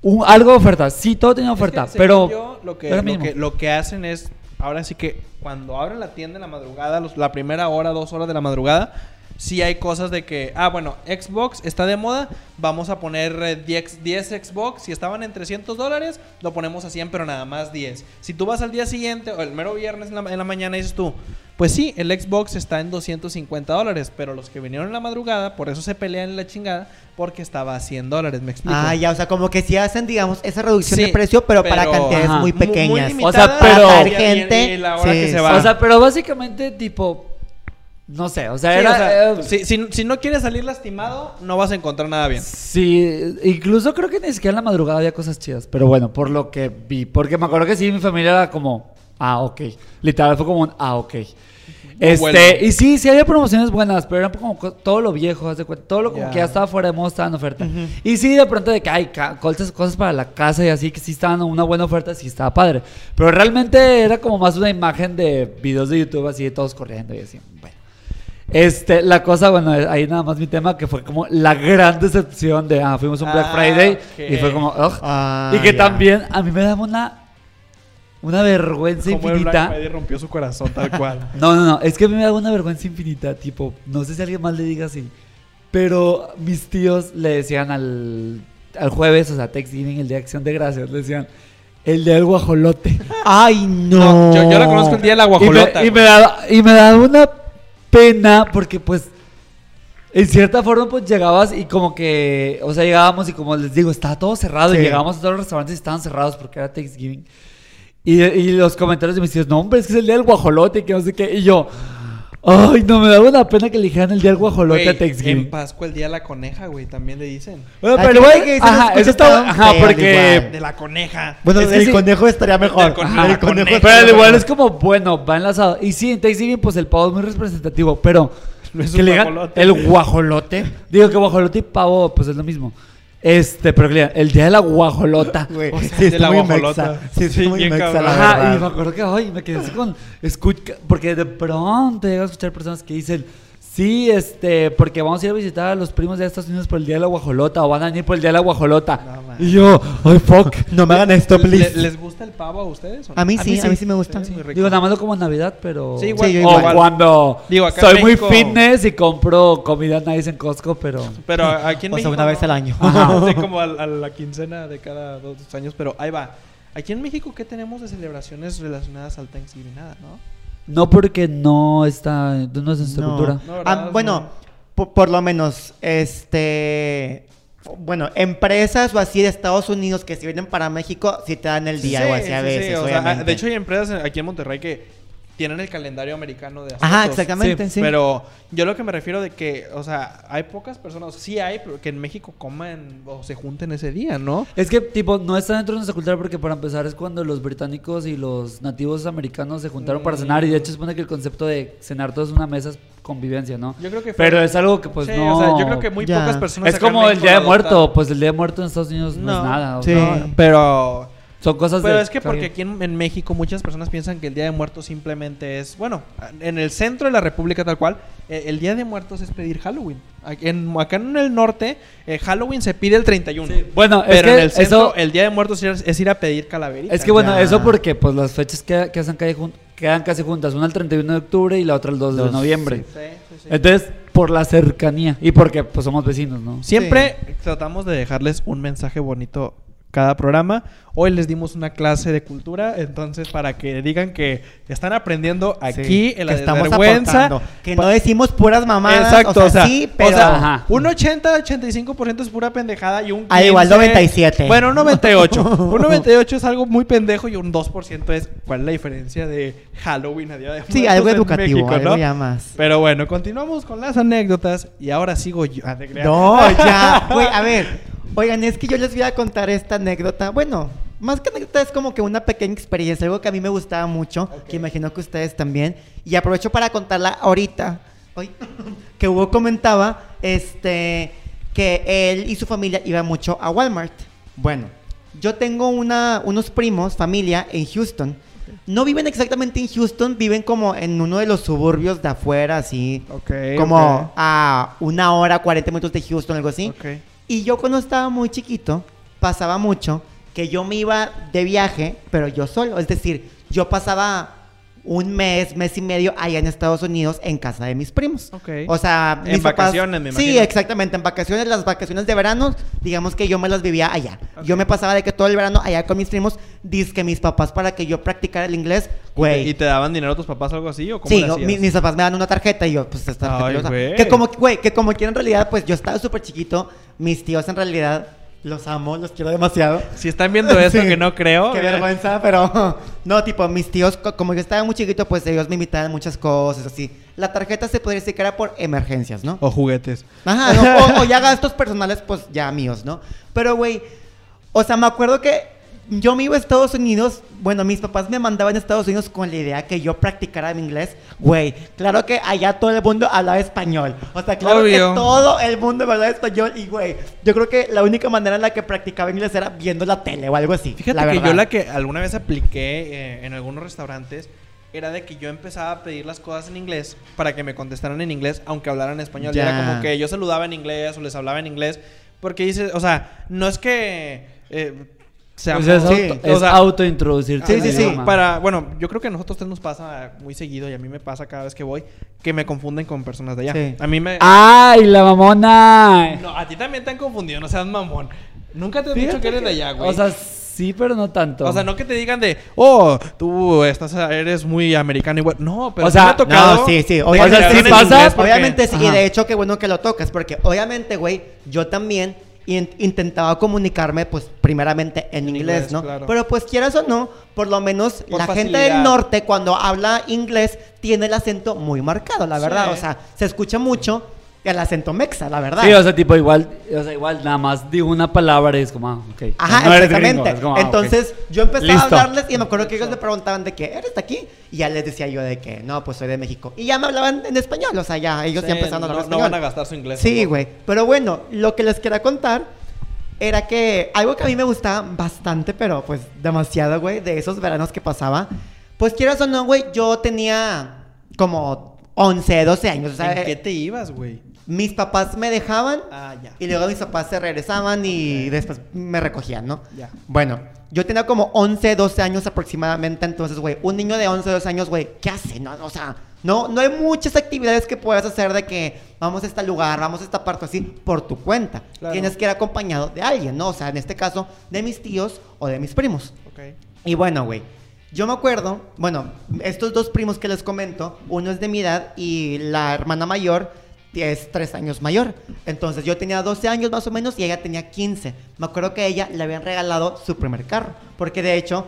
un- algo de oferta. Sí, todo tenía Es que, oferta. pero yo, lo, que, era lo, mínimo. que, lo que hacen es, ahora sí que cuando abren la tienda en la madrugada, los- la primera hora, dos horas de la madrugada, sí hay cosas de que, ah, bueno, Xbox está de moda, vamos a poner eh, 10, 10 Xbox, si estaban en 300 dólares, lo ponemos a 100, pero nada más 10. Si tú vas al día siguiente o el mero viernes en la, en la mañana y dices tú, pues sí, el Xbox está en 250 dólares, pero los que vinieron en la madrugada, por eso se pelean en la chingada, porque estaba a 100 dólares, me explico. Ah, ya, o sea, como que sí hacen, digamos, esa reducción Sí, de precio, pero, para cantidades Ajá. muy Mu- muy pequeñas. O sea, pero- Para y- y- gente, y la hora sí, que se sí. va. O sea, pero básicamente, tipo. No sé, o sea, Sí, era. o sea, eh, si, si- si no quieres salir lastimado, no vas a encontrar nada bien. Sí, incluso creo que ni siquiera en la madrugada había cosas chidas. Pero bueno, por lo que vi. Porque me acuerdo que sí, mi familia era como, ah, ok. Literal fue como un, ah, ok. Este, bueno. y sí, sí había promociones buenas, pero era como co- todo lo viejo, todo lo como que ya estaba fuera de moda estaba en oferta. Y sí, de pronto de que hay cosas, cosas para la casa y así, que sí estaban una buena oferta, sí estaba padre. Pero realmente era como más una imagen de videos de YouTube así de todos corriendo y así. Bueno. Este, la cosa, bueno, ahí nada más mi tema, que fue como la gran decepción de, ah, fuimos un Black Ah, Friday y fue como, ugh. Ah, y que también a mí me daba una, una vergüenza Como el infinita. Friday rompió su corazón tal cual. No, no, no, es que a mí me da una vergüenza infinita, tipo, no sé si alguien más le diga así, pero mis tíos le decían al, al jueves, o sea, Thanksgiving, el día de Acción de Gracias, le decían, el día del guajolote. Ay, no. No, yo, yo la conozco el día de la guajolota. Y me, y me daba, y me daba una pena porque pues en cierta forma pues llegabas y como que, o sea, llegábamos y como les digo, estaba todo cerrado Sí. y llegábamos a todos los restaurantes y estaban cerrados porque era Thanksgiving. Y, y los comentarios de mis tíos, no hombre, es que es el día del guajolote, que no sé qué. Y yo, ay, no, me daba una pena que le dijeran el día del guajolote Güey, a Thanksgiving. En Pascua el día de la coneja, güey, también le dicen. Bueno, pero güey, que ajá, escucha eso está, ajá, porque... igual. De la coneja. Bueno, Es el sí. conejo estaría mejor. El conejo. El Ajá, conejo conejo. Pero igual es como, bueno, va enlazado. Y sí, en Thanksgiving, pues el pavo es muy representativo, pero No es que un le digan guajolote. el guajolote. Digo que guajolote y pavo, pues es lo mismo. Este, pero el día de la guajolota. Güey, O sea, sí, de la muy guajolota. mexa. Sí, Sí, muy bien mexa, la Ajá, y me acuerdo que, ay, me quedé así con, escucha, porque de pronto llego a escuchar personas que dicen, sí, este, porque vamos a ir a visitar a los primos de Estados Unidos por el día de la guajolota, o van a venir por el día de la guajolota. No, y yo, ay, fuck. No me hagan esto, ¿Le- please. ¿Les gusta el pavo a ustedes? o no? A mí sí, a mí sí me gusta. Sí, muy rico. Digo, nada más lo como en Navidad, pero... Sí, igual. Sí, yo o igual. cuando Digo, acá en soy muy México- fitness y compro comida nice en Costco, pero... Pero aquí en O sea, México. una vez al año. Ajá. Sí, como a, a la quincena de cada dos años. Pero ahí va. Aquí en México, ¿qué tenemos de celebraciones relacionadas al Thanksgiving? Nada, ¿no? No porque no está, no es nuestra No. cultura. No, Ah, bueno, No. por, por lo menos, este. Bueno, empresas o así de Estados Unidos que si vienen para México, sí te dan el día o así a sí, veces. sí, o sea, obviamente. de hecho, hay empresas aquí en Monterrey que tienen el calendario americano de Ajá, asuntos. exactamente, sí. Pero yo lo que me refiero de que, o sea, hay pocas personas, sí hay, pero que en México coman o se junten ese día, ¿no? Es que, tipo, no está dentro de nuestra cultura porque, para empezar, es cuando los británicos y los nativos americanos se juntaron para Mm. cenar. Y de hecho, se supone que el concepto de cenar todos en una mesa es convivencia, ¿no? Yo creo que fue- Pero es algo que, pues, Sí, no. o sea, yo creo que muy Ya. pocas personas. Es como el Día de Muerto. Pues el Día de Muerto en Estados Unidos no, No, es nada. o sí. sea, No, pero son cosas Pero de es que porque aquí en, en México muchas personas piensan que el Día de Muertos simplemente es, bueno, en el centro de la República tal cual, eh, el Día de Muertos es pedir Halloween. Aquí en- acá en el norte, eh, Halloween se pide el 31. Sí, bueno, es pero en el centro, eso- el Día de Muertos es, es ir a pedir calaveritas. Es que bueno, Ya. eso porque pues las fechas que, que hacen quedan casi juntas, una el 31 de octubre y la otra el 2 de Dos, noviembre. Sí, sí, sí. Entonces, por la cercanía y porque pues somos vecinos, ¿no? Siempre tratamos de dejarles un mensaje bonito cada programa. Hoy les dimos una clase de cultura, entonces para que digan que están aprendiendo aquí Sí, en la que estamos desvergüenza. aportando, Que Pa- no decimos puras mamadas. Exacto, o sea, sí, pero. o sea, un 80-85% es pura pendejada y un 15, Ah, igual 97. Bueno, un 98. un 98 es algo muy pendejo y un 2% es cuál es la diferencia de Halloween a Día de sí, algo educativo, México, algo ¿no? ya más. Pero bueno, continuamos con las anécdotas y ahora sigo yo. Ah. No, ya. Güey, a ver. Oigan, es que yo les voy a contar esta anécdota. Bueno, más que anécdota es como que una pequeña experiencia, algo que a mí me gustaba mucho, que imagino que ustedes también. Y aprovecho para contarla ahorita. Hoy, que Hugo comentaba, este, que él y su familia iban mucho a Walmart. Bueno, yo tengo una, unos primos, familia, en Houston. No viven exactamente en Houston, viven como en uno de los suburbios de afuera, así. Ok, como a una hora, 40 minutos de Houston, algo así. Y yo cuando estaba muy chiquito, pasaba mucho que yo me iba de viaje, pero yo solo. Es decir, yo pasaba un mes, mes y medio allá en Estados Unidos en casa de mis primos. Ok. O sea, En mis papás- vacaciones, me Sí, imagino. exactamente. En vacaciones, las vacaciones de verano, digamos que yo me las vivía allá. Yo me pasaba de que todo el verano allá con mis primos, que mis papás para que yo practicara el inglés, güey. ¿Y te daban dinero a tus papás o algo así? ¿O cómo Sí, mi- mis papás me dan una tarjeta y yo, pues esta tarjeta. Ay, que como, güey, que como quiera en realidad, pues yo estaba súper chiquito. Mis tíos en realidad los amo, los quiero demasiado. Si están viendo esto, Sí. que no creo. Qué eh, vergüenza, pero no, tipo, mis tíos, co- como yo estaba muy chiquito, pues ellos me invitaban muchas cosas, así. La tarjeta se podría decir que era por emergencias, ¿no? O juguetes. Ajá, no, o, o ya gastos personales, pues ya míos, ¿no? Pero, güey, o sea, me acuerdo que yo me iba a Estados Unidos, bueno, mis papás me mandaban a Estados Unidos con la idea que yo practicara mi inglés. Güey, claro que allá todo el mundo hablaba español. O sea, claro Obvio. que todo el mundo hablaba español. Y, güey, yo creo que la única manera en la que practicaba inglés era viendo la tele o algo así. Fíjate la que yo la que alguna vez apliqué eh, en algunos restaurantes era de que yo empezaba a pedir las cosas en inglés para que me contestaran en inglés, aunque hablaran español. Y Ya. era como que yo saludaba en inglés o les hablaba en inglés. Porque dice, o sea, no es que eh, seamos- Pues es, Sí. auto, es o sea, autointroducirte Sí, sí, sí. idioma. Para, bueno, yo creo que a nosotros nos pasa muy seguido y a mí me pasa cada vez que voy que me confunden con personas de allá. Sí. A mí me. ¡Ay, la mamona! No, a ti también te han confundido, no seas mamón. Nunca te han Fíjate dicho que eres de allá, güey. O sea, sí, pero no tanto. O sea, no que te digan de, oh, tú estás, eres muy americano igual. No, pero O sí sea, me ha tocado. No, sí, sí, obviamente te sí hablen en pasa, porque- Obviamente sí, y de hecho qué bueno que lo tocas, porque obviamente, güey, yo también in- intentaba comunicarme, pues, primeramente en, En inglés, inglés, ¿no? claro. Pero pues quieras o no, por lo menos Por la gente del norte cuando habla inglés tiene el acento muy marcado, la verdad. Sí. O sea, se escucha mucho el acento mexa, la verdad. Sí, o sea, tipo, igual, o sea, igual nada más digo una palabra y es como, ah, ok. Ajá, No eres exactamente. gringo, es como, ah. Entonces yo empezaba Listo. a hablarles y me acuerdo que ellos me preguntaban de que eres de aquí y ya les decía yo de que no, pues soy de México. Y ya me hablaban en español, o sea, ya ellos Sí, ya empezaron a hablar no, español. no van a gastar su inglés. Sí, güey. Pero bueno, lo que les quería contar era que algo que a mí me gustaba bastante, pero pues demasiado, güey, de esos veranos que pasaba. Pues quieras o no, güey, yo tenía como 11, 12 años. O sea, ¿En qué eh, te ibas, güey? mis papás me dejaban Ah, ya. y luego mis papás se regresaban y después me recogían, ¿no? Ya. Bueno, yo tenía como 11, 12 años aproximadamente, entonces, güey, un niño de 11, 12 años, güey, ¿qué hace? No, o sea, no, no hay muchas actividades que puedas hacer de que vamos a este lugar, vamos a esta parte así, por tu cuenta. Claro. Tienes que ir acompañado de alguien, ¿no? O sea, en este caso, de mis tíos o de mis primos. Ok. Y bueno, güey. Yo me acuerdo, bueno, estos dos primos que les comento, uno es de mi edad y la hermana mayor es tres años mayor. Entonces yo tenía 12 años más o menos y ella tenía 15. Me acuerdo que a ella le habían regalado su primer carro, porque de hecho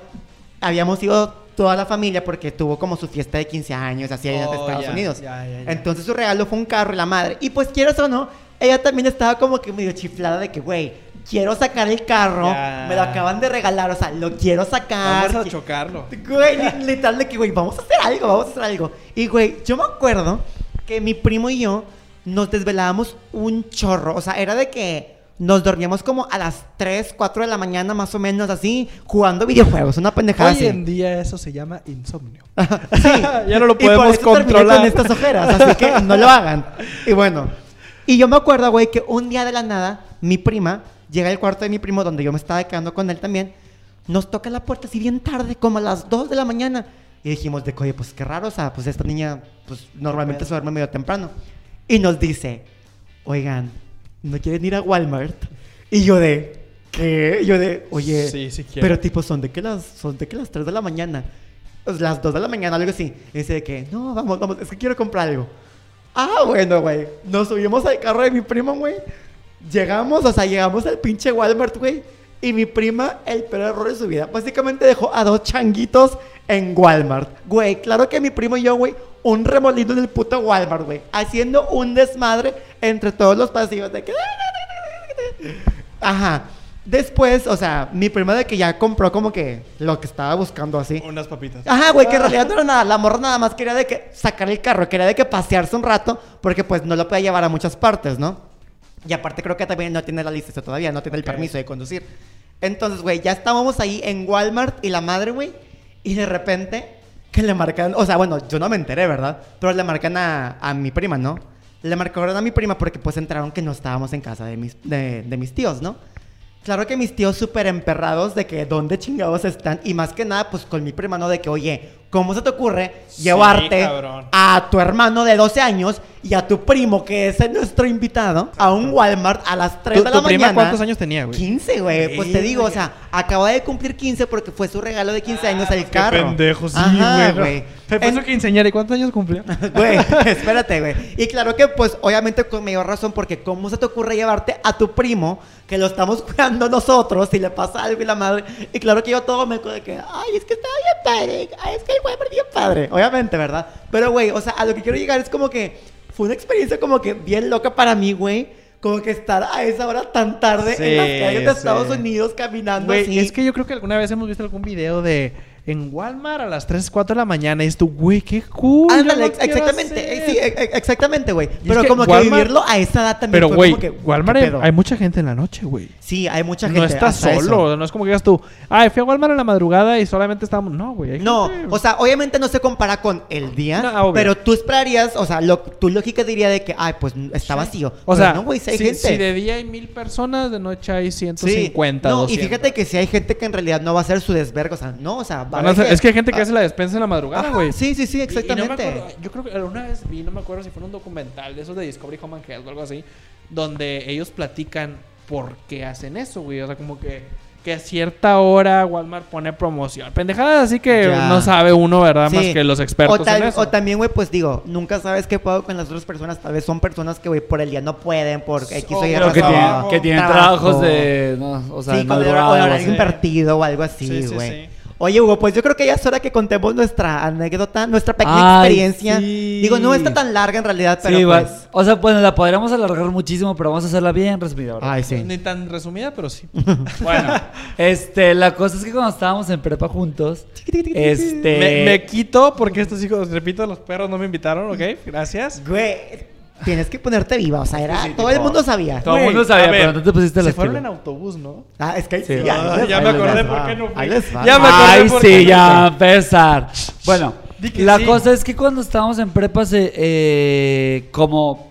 habíamos ido toda la familia porque tuvo como su fiesta de 15 años, así allá en Oh, Estados Unidos. Entonces su regalo fue un carro y la madre. Y pues quieras o no, ella también estaba como que medio chiflada de que, güey, quiero sacar el carro, Ya. me lo acaban de regalar, o sea, lo quiero sacar. Vamos a chocarlo. Güey, li- literal de que, güey, vamos a hacer algo, vamos a hacer algo. Y, güey, yo me acuerdo que mi primo y yo nos desvelábamos un chorro. O sea, era de que nos dormíamos como a las 3, 4 de la mañana, más o menos así, jugando videojuegos, una pendejada Hoy así. en día eso se llama insomnio. Sí. Ya no lo Y por podemos eso controlar. con estas ojeras, así que no lo hagan. Y bueno, y yo me acuerdo, güey, que un día de la nada, mi prima llega al cuarto de mi primo, donde yo me estaba quedando con él también, nos toca la puerta así bien tarde, como a las 2 de la mañana. Y dijimos de oye, pues qué raro, o sea, pues esta niña, pues normalmente se duerme medio temprano. Y nos dice, oigan, ¿no quieren ir a Walmart? Y yo de, ¿qué? Yo de, oye, Sí, sí quiero. pero tipo, son de que las, son de que las 3 de la mañana. Pues, las 2 de la mañana, algo así. Y dice de que, no, vamos, vamos, es que quiero comprar algo. Ah, bueno, güey. Nos subimos al carro de mi primo, güey. Llegamos, o sea, llegamos al pinche Walmart, güey. Y mi prima, el peor error de su vida. Básicamente dejó a dos changuitos en Walmart. Güey, claro que mi primo y yo, güey, un remolino en el puto Walmart, güey. Haciendo un desmadre entre todos los pasillos de que... Ajá. Después, o sea, mi prima de que ya compró como que lo que estaba buscando así. Unas papitas. Ajá, güey, que en realidad no era nada. La morra nada más quería de que sacar el carro, quería de que pasearse un rato, porque pues no lo podía llevar a muchas partes, ¿no? Y aparte creo que también no tiene la licencia todavía, no tiene el permiso de conducir. Entonces, güey, ya estábamos ahí en Walmart y la madre, güey, y de repente que le marcan, o sea, bueno, yo no me enteré, ¿verdad? Pero le marcan a, a mi prima, ¿no? Le marcaron a mi prima porque pues entraron que no estábamos en casa de mis, de, de mis tíos, ¿no? Claro que mis tíos súper emperrados de que dónde chingados están y más que nada pues con mi prima, ¿no? De que, oye, ¿cómo se te ocurre Sí, llevarte cabrón. a tu hermano de 12 años y a tu primo, que es nuestro invitado, a un Walmart a las 3 ¿Tu, de la tu prima mañana? cuántos años tenía, güey? 15, güey. Pues te digo, o sea, acaba de cumplir 15 porque fue su regalo de 15 años el Qué carro. pendejo, sí, Ajá, güey. Fue fue En- su quinceañera. ¿Y cuántos años cumplió? Güey, espérate, güey. Y claro que, pues, obviamente con mayor razón, porque ¿cómo se te ocurre llevarte a tu primo, que lo estamos cuidando nosotros, si le pasa algo y la madre? Y claro que yo todo me acuerdo de que, ay, es que está bien padre, ay, es que el güey bien padre. Obviamente, ¿verdad? Pero, güey, o sea, a lo que quiero llegar es como que fue una experiencia como que bien loca para mí, güey. Como que estar a esa hora tan tarde en las Sí, calles de sí. Estados Unidos caminando Güey, así. es que yo creo que alguna vez hemos visto algún video de en Walmart a las 3, 4 de la mañana. Y es tú, güey, qué cool. Ándale, ex- exactamente. hacer". eh, Sí, e- e- exactamente, güey. Y es Pero que como que vivirlo a esa edad también Pero, fue güey, como que. Walmart ¿qué hay, hay mucha gente en la noche, güey. Sí, hay mucha gente. No estás eso. solo. No es como que digas tú, ay, fui a Walmart en la madrugada y solamente estábamos. No, güey. No, gente- o sea, obviamente no se compara con el día, No, pero tú esperarías, o sea, lo, tu lógica diría de que, ay, pues está vacío. O Pero sea, no, güey, sí hay si, gente. si de día hay mil personas, de noche hay Sí. 150, No, 200. y fíjate que si hay gente que en realidad no va a hacer su desvergo, o sea, no, o sea, a es que hay gente que ah, hace la despensa en la madrugada, ajá, güey. Sí, sí, sí, Y- y no me exactamente. acuerdo, yo creo que alguna vez vi, no me acuerdo si fue en un documental de esos de Discovery Home and Health o algo así, donde ellos platican por qué hacen eso, güey. O sea, como que, que a cierta hora Walmart pone promoción. Pendejadas así que Ya. no sabe uno, ¿verdad? Sí. Más que los expertos o, tal- en eso. o también, güey, pues digo, nunca sabes qué puedo con las otras personas. Tal vez son personas que, güey, por el día no pueden, por X o Y O Pero que, razón. tienen, que tienen Trabajo. trabajos de. No, o sea, sí, de madrugada, algo invertido o algo Sí, así, sí, güey. sí. Oye, Hugo, pues yo creo que ya es hora que contemos nuestra anécdota, nuestra pequeña Ay, experiencia. sí. Digo, no está tan larga en realidad, pero Sí, va- pues... O sea, bueno, la podríamos alargar muchísimo, pero vamos a hacerla bien resumida. ¿verdad? Ay, sí. Ni tan resumida, pero sí. Bueno, este, la cosa es que cuando estábamos en prepa juntos, este... me, me quito porque estos hijos, repito, los perros no me invitaron, ¿ok? Gracias. Güey, tienes que ponerte viva, o sea, era... Sí, todo tipo, el mundo sabía. todo el mundo sabía, a ver, pero no te pusiste Se las fueron en autobús, ¿no? Ah, es que... Sí. ya, Ah, ahí ya me ahí les acordé va. por qué no fui. Ahí les va. Ya me acordé Ay, por sí, qué no ya a empezar. Bueno, la sí. cosa es que cuando estábamos en prepa, se, eh, como...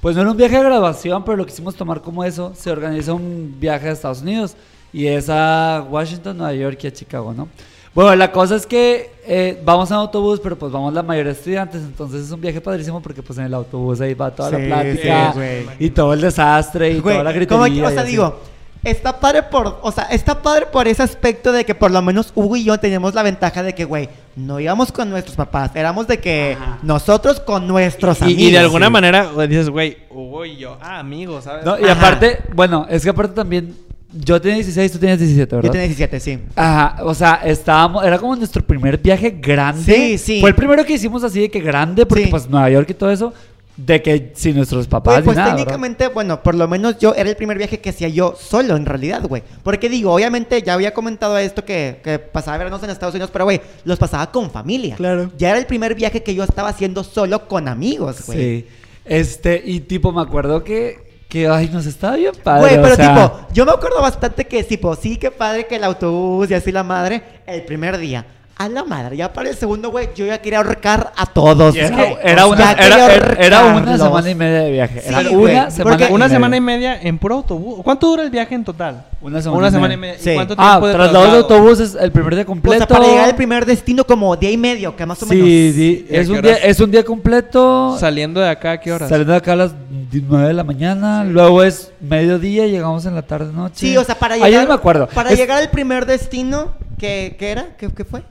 Pues no era un viaje de graduación, pero lo quisimos tomar como eso. Se organiza un viaje a Estados Unidos. Y es a Washington, Nueva York y a Chicago, ¿no? Bueno, la cosa es que eh, vamos en autobús, pero pues vamos la mayoría de estudiantes. Entonces es un viaje padrísimo porque pues en el autobús ahí va toda Sí, la plática. sí, y todo el desastre y Güey, toda la como gritería. que, o sea, digo, está padre por, o sea, está padre por ese aspecto de que por lo menos Hugo y yo teníamos la ventaja de que, güey, no íbamos con nuestros papás, éramos de que Ajá. nosotros con nuestros Y, amigos. y de alguna Sí. manera güey, dices, güey, Hugo y yo, ah, amigos, ¿sabes? No, y Ajá. aparte, bueno, es que aparte también, yo tenía 16, tú tenías 17, ¿verdad? Yo tenía 17, sí. Ajá, o sea, estábamos, era como nuestro primer viaje grande. Sí, sí. Fue el primero que hicimos así de que grande, porque Sí. pues Nueva York y todo eso, de que sin nuestros papás pues nada, ¿verdad? técnicamente, bueno, por lo menos yo era el primer viaje que hacía yo solo en realidad, güey. Porque digo, obviamente ya había comentado esto que, que pasaba veranos en Estados Unidos, pero güey, los pasaba con familia. Claro. Ya era el primer viaje que yo estaba haciendo solo con amigos, güey. Sí. Este, y tipo, me acuerdo que, que ay, nos estaba bien padre. Güey, o pero sea, tipo, yo me acuerdo bastante que, tipo, sí, que padre que el autobús y así la madre, el primer día. A la madre, ya para el segundo, güey, yo ya quería ahorcar a todos. y era, güey. era O sea, una, era, era- semana y media de viaje. Sí, era güey, una semana y Una media. semana y media en puro autobús. ¿Cuánto dura el viaje en total? Una semana Una y semana y media. Sí. ¿Y cuánto Ah, tiempo de traslado de traslado? autobuses, el primer día O completo. sea, para llegar al primer destino como día y medio, que más o menos. Sí, sí, ¿Y a es un, día, es un día completo. Saliendo de acá, ¿a qué horas? Saliendo de acá a las 9 de la mañana, luego es mediodía, llegamos en la tarde noche. Sí, o sea, para llegar. me acuerdo. Para Es- llegar al primer destino, ¿qué, qué era? ¿Qué, qué fue?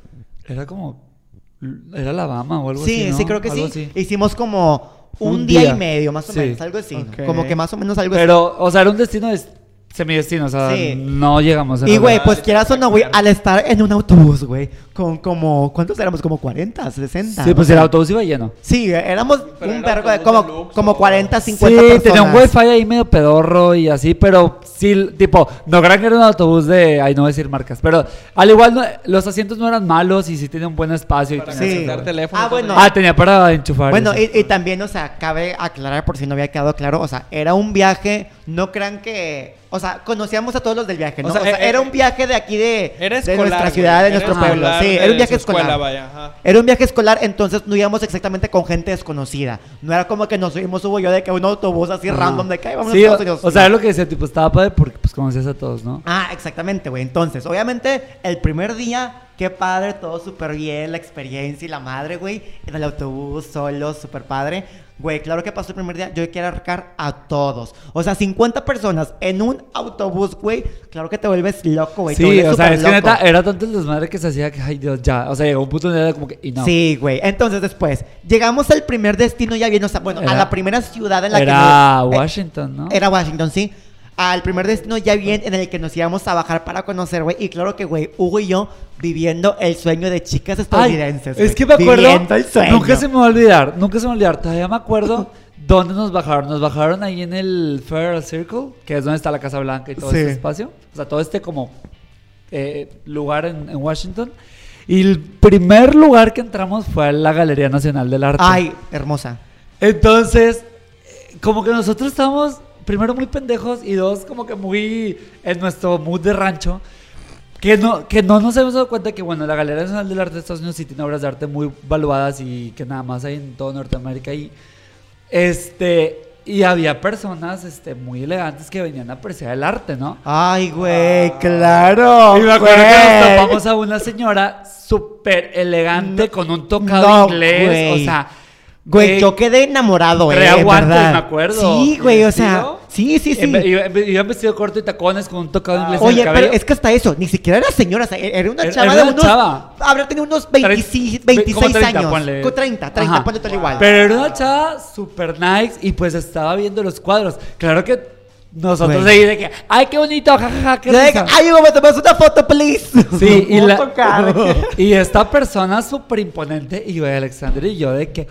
Era como era Alabama o algo Sí, así, ¿no? sí, creo que Algo sí. así. Hicimos como un, Un día, día. y medio, más o Sí. menos, algo así. Como que más o menos algo así. Pero, o sea, era un destino de semidestino, o sea, Sí. no llegamos a Y güey, pues quieras o no, güey, al estar en un autobús, güey, con como, ¿cuántos éramos? Como 40, 60. Sí, pues el autobús iba lleno. Sí, éramos Pero un era vergo de autobús como, deluxe como o- 40, Sí, 50 personas. tenía un wifi ahí medio pedorro y así, pero sí, tipo, no crean que era un autobús de, ay, no voy a decir marcas, pero al igual no- los asientos no eran malos y sí tenía un buen espacio. Y Para tenía- Sí. conectar teléfono. Ah, bueno. Ah, tenía para enchufar. Bueno, eso. y, y también, o sea, cabe aclarar por si no había quedado claro, o sea, era un viaje, no crean que, o sea, conocíamos a todos los del viaje, ¿no? O O sea, sea, eh, era eh, un viaje de aquí de, nuestra ciudad, de nuestro pueblo. Sí, era un viaje escuela, escolar. vaya. Era un viaje escolar, entonces no íbamos exactamente con gente desconocida. No era como que nos subimos, hubo yo, de que un autobús así Ajá. random de que "Ay, vamos Sí, a o, Estados Unidos. o sea, era lo que decía, tipo, estaba padre porque pues conocías a todos, ¿no? Ah, exactamente, güey. Entonces, obviamente, el primer día, qué padre, todo súper bien, la experiencia y la madre, güey. En el autobús, solo, súper padre. Güey, claro que pasó el primer día, yo quiero arcar a todos. O sea, 50 personas en un autobús, güey. Claro que te vuelves loco, güey. Sí, o sea, es que neta, era tanto el desmadre que se hacía que, ay Dios, ya. O sea, llegó un punto donde era como que, y no. Sí, güey. Entonces, después, llegamos al primer destino ya bien, o sea, bueno, a Era- la primera ciudad en la Era que... nos- eh, Washington, ¿no? Era Washington, sí. Al primer destino ya bien en el que nos íbamos a bajar para conocer, güey. Y claro que, güey, Hugo y yo viviendo el sueño de chicas Ay, estadounidenses. es güey. que me acuerdo. Viviendo el sueño. Nunca se me va a olvidar, nunca se me va a olvidar. Todavía me acuerdo dónde nos bajaron. Nos bajaron ahí en el Federal Circle, que es donde está la Casa Blanca y todo Sí. este espacio. O sea, todo este como eh, lugar en, en Washington. Y el primer lugar que entramos fue a la Galería Nacional del Arte. Ay, hermosa. Entonces, eh, como que nosotros estábamos, primero, muy pendejos y dos, como que muy en nuestro mood de rancho. Que no, que no nos hemos dado cuenta que, bueno, la Galería Nacional del Arte de Estados Unidos sí tiene obras de arte muy valuadas y que nada más hay en todo Norteamérica. Y, este, y había personas este, muy elegantes que venían a apreciar el arte, ¿no? Ay, güey, claro. Y me acuerdo que nos güey. topamos a una señora súper elegante No, con un tocado no, inglés. güey. O sea, Güey, yo quedé enamorado, eh. Traía en guantes, verdad. me acuerdo. Sí, güey, o sea. ¿Vestido? Sí, sí, sí. iba en vestido corto y tacones con un tocado inglés Oye, el pero es que hasta eso, ni siquiera era señora, o sea, era una Era- chava era de unos. chava. Habrá tenido unos 26, Tre- 26 como 30, años. ponle. Con 30, 30, Ajá. ponle todo igual. Pero era una chava super nice y pues estaba viendo los cuadros. Claro que nosotros Güey. ahí de que, ay, qué bonito, jajaja, qué Yo de que, risa". Ay, me tomas una foto, please. Sí, y, ¿Puedo la- y esta persona súper imponente, y güey, Alexander y yo de que,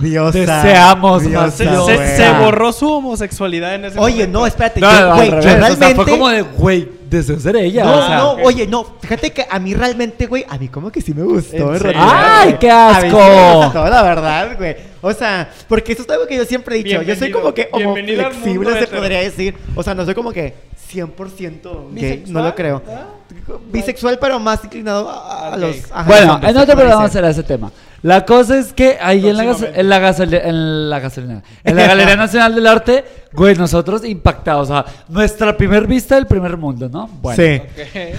Diosa. Deseamos diosa, más Se, se- borró su homosexualidad en ese Oye, momento. no, espérate. no, yo, güey, yo revés, o sea, realmente. fue como de, güey, deseo ser ella. No, o sea, no, oye, no, fíjate que a mí realmente, güey, a mí como que sí me gustó. ¿En realidad, ¡Ay, qué A mí sí asco! me gustó, la verdad, güey. O sea, porque eso es algo que yo siempre he dicho. yo soy Bienvenido- como que homo bienvenido flexible, se podría decir. O sea, no soy como que 100% gay, ¿Bisexual? no lo creo. ¿Ah? Bisexual, pero más inclinado a, a Ok. los. ajá, Bueno, en otro programa será ese tema. La cosa es que ahí en la, en, la en la gasolina, en la Galería Nacional del Arte, güey, nosotros impactados. O sea, nuestra primer vista del primer mundo, ¿no? Bueno. Sí.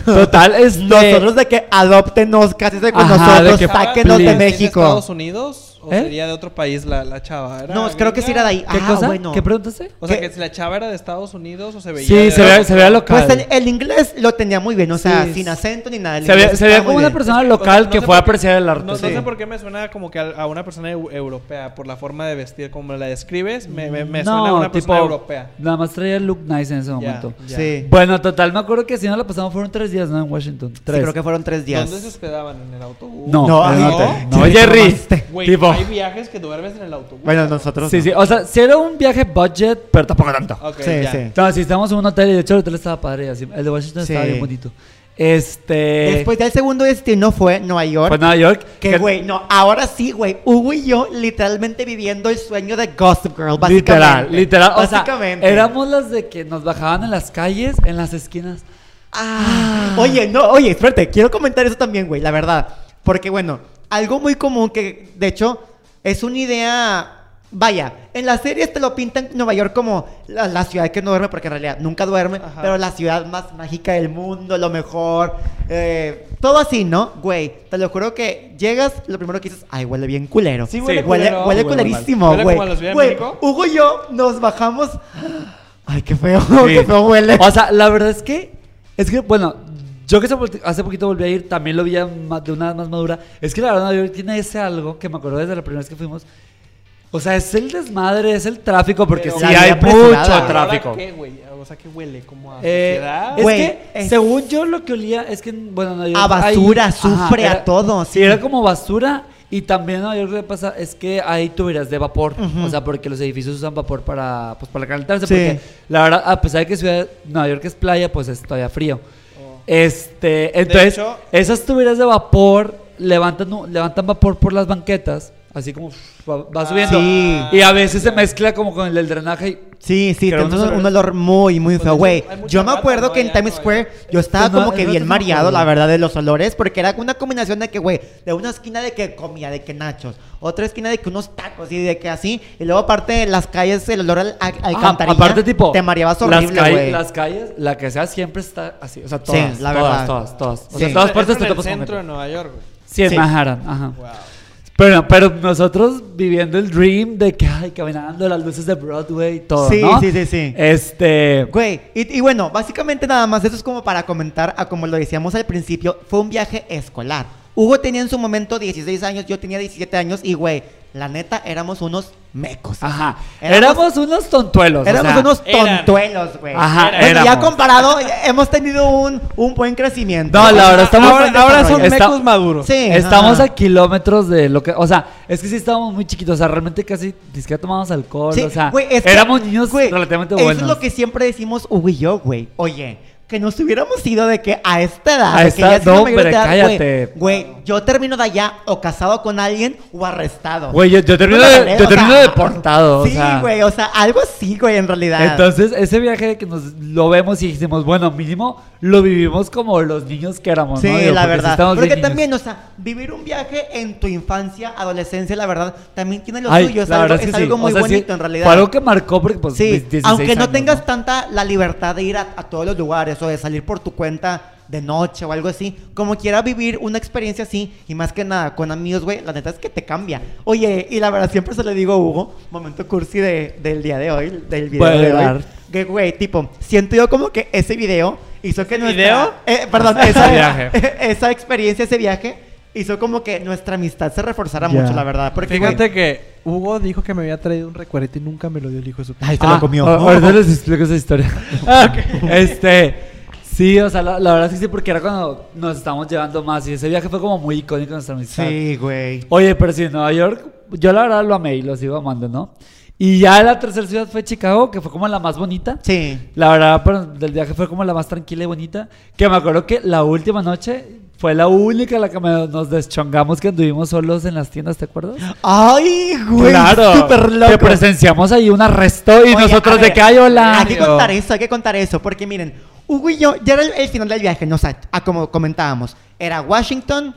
Total, es Nosotros de que adoptenos, cásense con Ajá, nosotros, de que- sáquenos de please. ¿Es de México. Estados Unidos o ¿Eh? sería de otro país la, la chava? ¿Era No, creo que sí era de ahí. ¿Qué ah, cosa? bueno. ¿Qué preguntaste? O sea, ¿Qué? que si la chava era de Estados Unidos o se veía. Sí, de- se veía, se veía local. Pues el, el inglés lo tenía muy bien, o sea, Sí. sin acento ni nada. el se veía, se veía como una bien. persona O sea, local no que fue a apreciar el arte. No, no sí. sé por qué me suena como que a, a una persona eu- europea, por la forma de vestir, como la describes, me, me, me suena a una persona europea. Nada más traía el look nice en ese momento. ya. Sí. Bueno, total, me acuerdo que si no la pasamos fueron tres días, ¿no? En Washington. Sí, Tres. creo que fueron tres días. ¿Dónde se hospedaban? ¿En el autobús? No, No, no. no, Sí, Jerry. tomaste. Tipo. hay viajes que duermes en el autobús. Bueno, nosotros. Sí, no. sí. O sea, si era un viaje budget, pero tampoco tanto. Ok, Sí, ya. sí. No, si estábamos en un hotel y de hecho el hotel estaba padre. Así, el de Washington estaba Sí. bien bonito. Este. Después del segundo destino fue Nueva York. fue Nueva York. que, güey, no, ahora sí, güey. Hugo y yo literalmente viviendo el sueño de Gossip Girl, básicamente. Literal, literal. O sea, Básicamente. éramos las de que nos bajaban en las calles, en las esquinas. Ah. Oye, no, oye, espérate, quiero comentar eso también, güey, la verdad. Porque, bueno, algo muy común que, de hecho, es una idea. Vaya, en las series te lo pintan Nueva York como la, la ciudad que no duerme, porque en realidad nunca duerme, Ajá. pero la ciudad más mágica del mundo, lo mejor, eh, todo así, ¿no? Güey, te lo juro que llegas, lo primero que dices, ay, huele bien culero. Sí, huele huele, culero. huele Huele culerísimo, mal. ¿Huele güey. Güey? Hugo y yo nos bajamos. Ay, qué feo, qué feo huele. O sea, la verdad es que, es que, bueno, yo que hace po- hace poquito volví a ir, también lo vi de una edad más madura. Es que la verdad, Nueva York tiene ese algo que me acuerdo desde la primera vez que fuimos. O sea, es el desmadre, es el tráfico, porque Pero sí hay mucho tráfico. ¿Qué, güey? O sea, ¿qué huele? ¿Como a Eh, es Güey, que, es- según yo, lo que olía es que, bueno, Nueva York A basura, hay- azufre, a todo, Sí, era como basura. Y también Nueva York lo que pasa es que hay tuberías de vapor. Ujú. O sea, porque los edificios usan vapor para, pues, para calentarse. Sí. Porque la verdad, a pesar de que ciudad, Nueva York es playa, pues es todavía frío. Este, entonces, hecho- esas tuberías de vapor levantan, levantan vapor por las banquetas. Así como va, va subiendo. Sí. Y a veces se mezcla como con el del drenaje. y- Sí, sí, no un, olor muy, muy Pues feo, güey. Yo me acuerdo que en Times en Square yo estaba Pues no, como que el bien mareado, la verdad, de los olores, porque era una combinación de que, güey, de una esquina de que comía, de que nachos, otra esquina de que unos tacos y de que así, y luego aparte las calles, el olor al, al alcantarilla, aparte, tipo, te mareabas las, horrible, güey. las calles, la que sea, siempre está así. O sea, Sí, todas, la todas, verdad. todas, todas. O Sí. sea, en todas partes en te el topas con centro de. Nueva York, güey. Sí, en Sí. Manhattan, ajá. Wow. Pero, pero nosotros viviendo el dream de que, ay, caminando las luces de Broadway y todo, Sí, ¿no? sí, sí, sí. Este... Güey, y, y bueno, básicamente nada más, eso es como para comentar, a como lo decíamos al principio, fue un viaje escolar. Hugo tenía en su momento 16 años, yo tenía 17 años y, güey, la neta, éramos unos mecos. Ajá. Éramos- Éramos, unos tontuelos. o Éramos sea, unos tontuelos, güey. Ajá, Bueno, ya comparado, hemos tenido un, un buen crecimiento. No, la verdad, estamos- ahora, ahora son Está- mecos maduros. Sí. Estamos ajá. a kilómetros de lo que... O sea, es que sí estábamos muy chiquitos. O sea, realmente casi siquiera tomamos alcohol. Sí, o sea, güey, es que, éramos niños güey, relativamente Eso buenos. es lo que siempre decimos Hugo y yo, güey. Oye, que nos hubiéramos ido de que a esta edad, A de esta- siendo no, de hombre, edad, cállate. Güey, yo termino de allá o casado con alguien o arrestado. Güey, yo, yo termino, No, de- yo termino sea, deportado. Sí, güey, o sea, algo así, güey, en realidad. Entonces, ese viaje que nos lo vemos y dijimos, bueno, mínimo lo vivimos como los niños que éramos, Sí, ¿no? Digo, la sí verdad. Porque también, o sea, vivir un viaje en tu infancia, adolescencia, la verdad, también tiene lo Ay, suyo. Es algo, es sí. algo O muy sea, bonito, en realidad. Fue algo que marcó porque, pues, Sí, mis 16 aunque no años, tengas tanta la libertad de ir a, a todos los lugares o de salir por tu cuenta de noche o algo así, como quiera vivir una experiencia así y más que nada con amigos, güey, la neta es que te cambia. Oye, y la verdad siempre se le digo a Hugo, momento cursi de- del día de hoy, del video de hoy, que güey, tipo, siento yo como que ese video hizo que nuestra video? eh, perdón, Ese esa, viaje. esa experiencia, ese viaje hizo como que nuestra amistad se reforzara Ya. mucho, la verdad, porque güey, Fíjate que Hugo dijo que me había traído un recuerdito y nunca me lo dio el hijo de su Ay, puta. se lo comió. a- Ahorita les explico esa historia. Este, sí, o sea, la, la verdad es que sí, porque era cuando nos estábamos llevando más y ese viaje fue como muy icónico en nuestra amistad. Sí, güey. Oye, pero sí, Nueva York, yo la verdad lo amé y lo sigo amando, ¿no? Y ya la tercera ciudad fue Chicago, que fue como la más bonita. Sí. La verdad, pero del viaje fue como la más tranquila y bonita. Que me acuerdo que la última noche fue la única la que me- nos deschongamos que anduvimos solos en las tiendas, ¿te acuerdas? Ay, güey, claro. súper loco. Que presenciamos ahí un arresto y Oye, nosotros a de ver, que, ay, hola. Hay que contar eso, hay que contar eso, porque miren, Hugo y yo, ya era el, el final del viaje, no, o sea, como comentábamos, era Washington,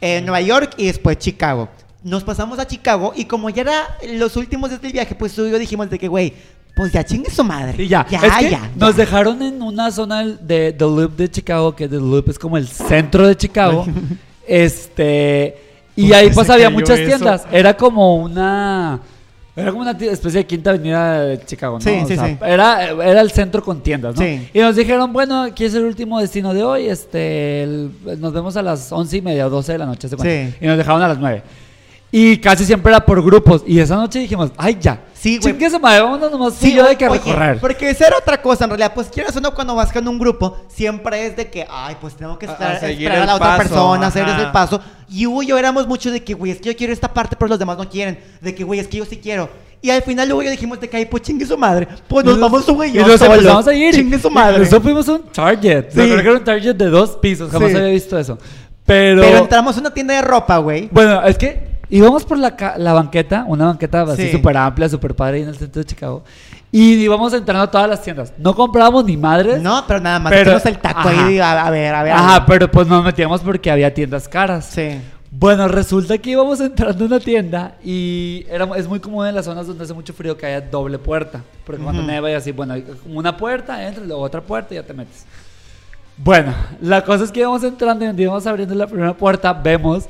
eh, Nueva York y después Chicago. Nos pasamos a Chicago y como ya era los últimos días del viaje, pues tú y yo dijimos de que, güey, pues ya chingue su madre. Sí, ya. Ya, Es que ya. Nos ya. dejaron en una zona de The Loop de Chicago, que The Loop es como el centro de Chicago. este. Y ¿Por ahí pues había muchas eso? tiendas. Era como una. Era como una especie de quinta avenida de Chicago, ¿no? Sí, O sí, sea, sí. Era, era el centro con tiendas, ¿no? Sí. Y nos dijeron, bueno, aquí es el último destino de hoy. Este, el- nos vemos a las once y media o 12 de la noche. Sí. Y nos dejaron a las nueve. Y casi siempre era por grupos. Y esa noche dijimos, ay, ya. Sí, güey. Chingue su madre, vámonos nomás Sí, yo de que oye, recorrer. Porque esa era otra cosa, en realidad. Pues quieras o no, cuando vas con un grupo, siempre es de que, ay, pues tengo que A- a estar, seguir esperar a el la otra paso, persona, hacer ese paso. Y Hugo y yo éramos mucho de que, güey, es que yo quiero esta parte, pero los demás no quieren. De que, güey, es que yo sí quiero. Y al final luego yo dijimos de que, ay, pues chingue su madre. Pues nos Y vamos Hugo y y nos solos. empezamos a ir. Chingue su madre. Incluso fuimos a un Target. Sí. Me acuerdo que era un Target de dos pisos. Jamás Sí. había visto eso. Pero, Pero entramos a una tienda de ropa, güey. bueno, es que íbamos por la, la banqueta, una banqueta así Sí. súper amplia, súper padre ahí en el centro de Chicago. Y íbamos entrando a todas las tiendas. No comprábamos ni madres. No, pero nada más. Pero- el taco ajá. ahí, a, a ver, a ver. a Ajá, ver. pero pues nos metíamos porque había tiendas caras. Sí. Bueno, resulta que íbamos entrando a una tienda y era, es muy común en las zonas donde hace mucho frío que haya doble puerta. Porque cuando Ujú. neva y así, bueno, una puerta, entras, luego otra puerta y ya te metes. Bueno, la cosa es que íbamos entrando y íbamos abriendo la primera puerta, vemos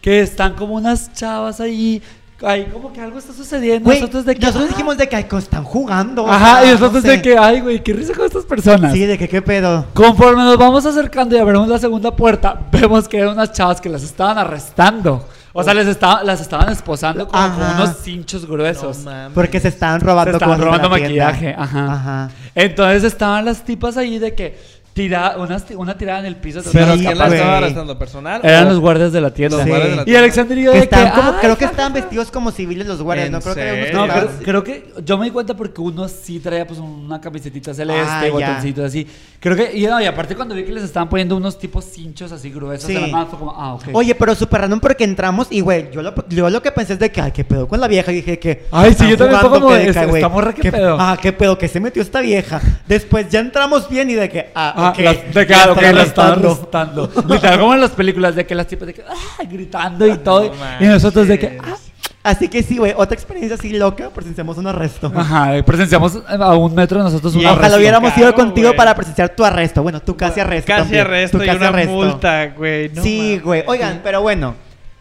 que están como unas chavas ahí. Ahí como que algo está sucediendo. Nosotros de que, nosotros "Ah". dijimos de que ay, están jugando. o Ajá, sea, y nosotros no sé. de que, ay, güey, qué risa con estas personas. Sí, de que qué pedo. Conforme nos vamos acercando y abrimos la segunda puerta, vemos que eran unas chavas que las estaban arrestando. O sea, les estaba, las estaban esposando como con unos cinchos gruesos. No mames. Porque se estaban Se robando estaban cosas de robando maquillaje. Ajá. Ajá. Entonces estaban las tipas ahí de que tira, unas, una tirada en el piso. Sí, Pero otras ¿quién la estaba arrestando? ¿Personal? Eran o- los guardias de la tienda. Los Sí. guardias de la Y. Alexander y yo Que de que, estaban como, "Ay, creo que estaban ja". vestidos como civiles los guardias, ¿En ¿no? Creo que No, creo, que yo me di cuenta porque uno sí traía pues una camisetita celeste, Ah, ya. botoncitos así. Creo que, y, no, y aparte cuando vi que les estaban poniendo unos tipos cinchos así gruesos en la Sí. mano, fue como, ah, ok. Oye, pero súper random porque entramos y, güey, yo lo, yo lo que pensé es de que, ay, qué pedo con la vieja. Y dije que. Ay, sí, yo también como de, que, esta- güey, esta morra, ¿qué pedo? Ah, qué pedo, que se metió esta vieja. Después ya entramos bien y de que, ah, Ok. las- de que, están la estaban arrestando. Literal, como en las películas de que las tipas de que, ah, gritando y todo. No y nosotros de que, ah. Así que sí, güey, otra experiencia así loca, presenciamos un arresto. Ajá, presenciamos a un metro de nosotros Y un Ojalá arresto. hubiéramos ido Claro, contigo güey. para presenciar tu arresto. Bueno, tu casi arresto. Casi también. arresto Tu y casi una arresto. multa, güey. No sí, güey. Oigan, pero bueno,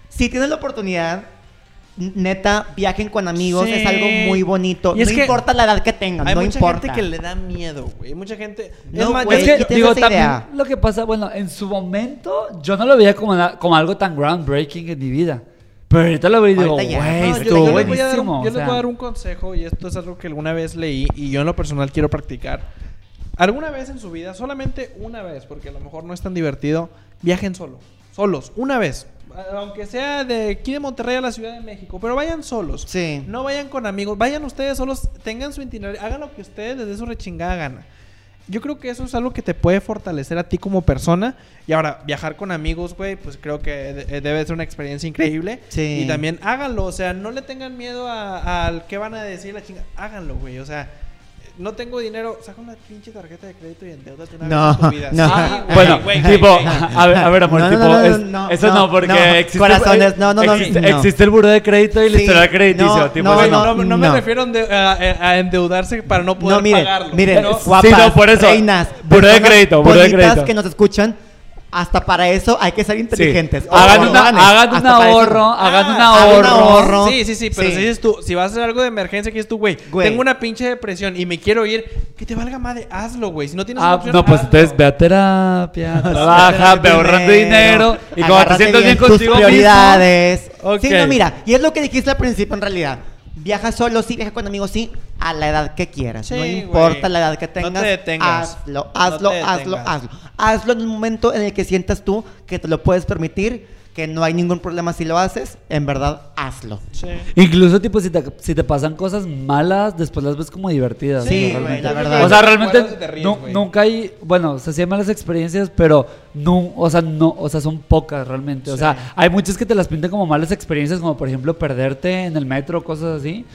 si tienes la oportunidad, neta, viajen con amigos, Sí. es algo muy bonito. Y es no que importa la edad que tengan, Hay no mucha importa. gente que le da miedo, güey. Mucha gente. No, es más, güey, Es que, digo, esa también idea. lo que pasa, bueno, en su momento yo no lo veía como, na- como algo tan groundbreaking en mi vida. Pero ahorita lo veo y digo, güey, No, yo- estuvo yo les voy a dar un- buenísimo. Yo les voy a dar un consejo y esto es algo que alguna vez leí y yo en lo personal quiero practicar. Alguna vez en su vida, solamente una vez, porque a lo mejor no es tan divertido, viajen solo, solos, una vez. Aunque sea de aquí de Monterrey a la Ciudad de México, pero vayan solos. Sí. No vayan con amigos, vayan ustedes solos, tengan su itinerario, hagan lo que ustedes desde su rechingada gana. yo creo que eso es algo que te puede fortalecer a ti como persona. Y ahora, viajar con amigos, güey, pues creo que de- debe ser una experiencia increíble. Sí. Y también háganlo, o sea, no le tengan miedo a- al qué van a decir la chinga. Háganlo, güey, o sea, no tengo dinero, saca una pinche tarjeta de crédito y endeudate una No, vez en tu vida. no. Sí, Ah, güey, bueno, güey, güey, tipo, a ver, a ver, amor, No, tipo, no, no, es- no, eso no, porque no, existe, corazones, no, no, no, existe, no. existe el buró de crédito y Sí, historial crediticio, no, tipo, no, no, no, no me refiero a, ende- a- a endeudarse para no poder no, miren, pagarlo. miren, ¿no? Sí, guapas, no, por eso. reinas, Buró de crédito, buró de crédito. que nos escuchan, hasta para eso hay que ser inteligentes. Sí. O Hagan, una- un para eso. ahorro, hagan un Ah, hagan un ahorro. ahorro. Sí, sí, sí, pero Sí. si dices tú, si vas a hacer algo de emergencia, que es tú, güey, tengo una pinche depresión y me quiero ir, que te valga madre, hazlo, güey. Si no tienes Ah, opción, no, pues hazlo. entonces ve a terapia, trabaja, ve ahorrando dinero y cuando te sientas bien tus contigo mismo, prioridades. Ok. Sí, no, mira, y es lo que dijiste al principio en realidad. Viaja solo, sí, viaja con amigos, sí, a la edad que quieras. no importa güey. la edad que No tengas. te detengas. Hazlo, No hazlo, te hazlo, hazlo. Hazlo en un momento en el que sientas tú que te lo puedes permitir, que no hay ningún problema si lo haces. En verdad, hazlo. Sí. Incluso, tipo, si te, si te pasan cosas malas, después las ves como divertidas. Sí, ¿no? güey, la verdad. O sea, Te realmente ríes, güey. nunca hay, bueno, o sea, sí hay malas experiencias, pero no, o sea, no, o sea, son pocas realmente. O Sí. sea, hay muchas que te las pintan como malas experiencias, como por ejemplo perderte en el metro, cosas así.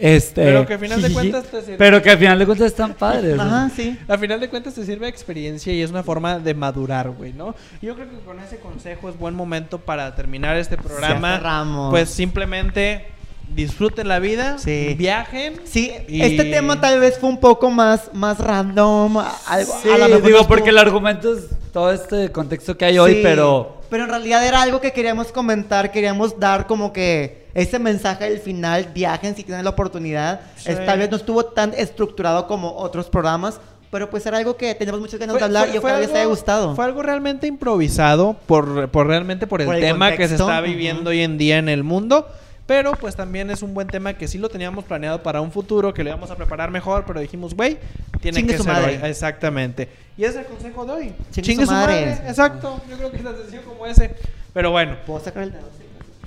Este, Pero que al final de cuentas te sirve. Pero que al final de cuentas están padres. ¿no? Ajá, sí. Al final de cuentas te sirve de experiencia y es una forma de madurar, güey, ¿no? Yo creo que con ese consejo es buen momento para terminar este programa. cerramos. Pues simplemente disfruten la vida, Sí. viajen. Sí, y- este tema tal vez fue un poco más, más random. Algo, Sí, a lo mejor digo, porque el argumento es todo este contexto que hay hoy, pero... Pero en realidad era algo que queríamos comentar, queríamos dar como que ese mensaje del final, viajen si tienen la oportunidad. Sí. Esta vez no estuvo tan estructurado como otros programas, pero pues era algo que teníamos muchas ganas Fue- de hablar fue- y ojalá les haya gustado. Fue algo realmente improvisado por, por realmente por el, Por el tema que se está viviendo hoy en día en el mundo. Pero pues también es un buen tema que sí lo teníamos planeado para un futuro, que le íbamos a preparar mejor, pero dijimos, güey, tiene Chingue que su ser madre. hoy. Exactamente. Y ese es el consejo de hoy. Chingue su madre. Exacto. Yo creo que es tan sencillo como ese. Pero bueno. ¿Puedo sacar el dedo?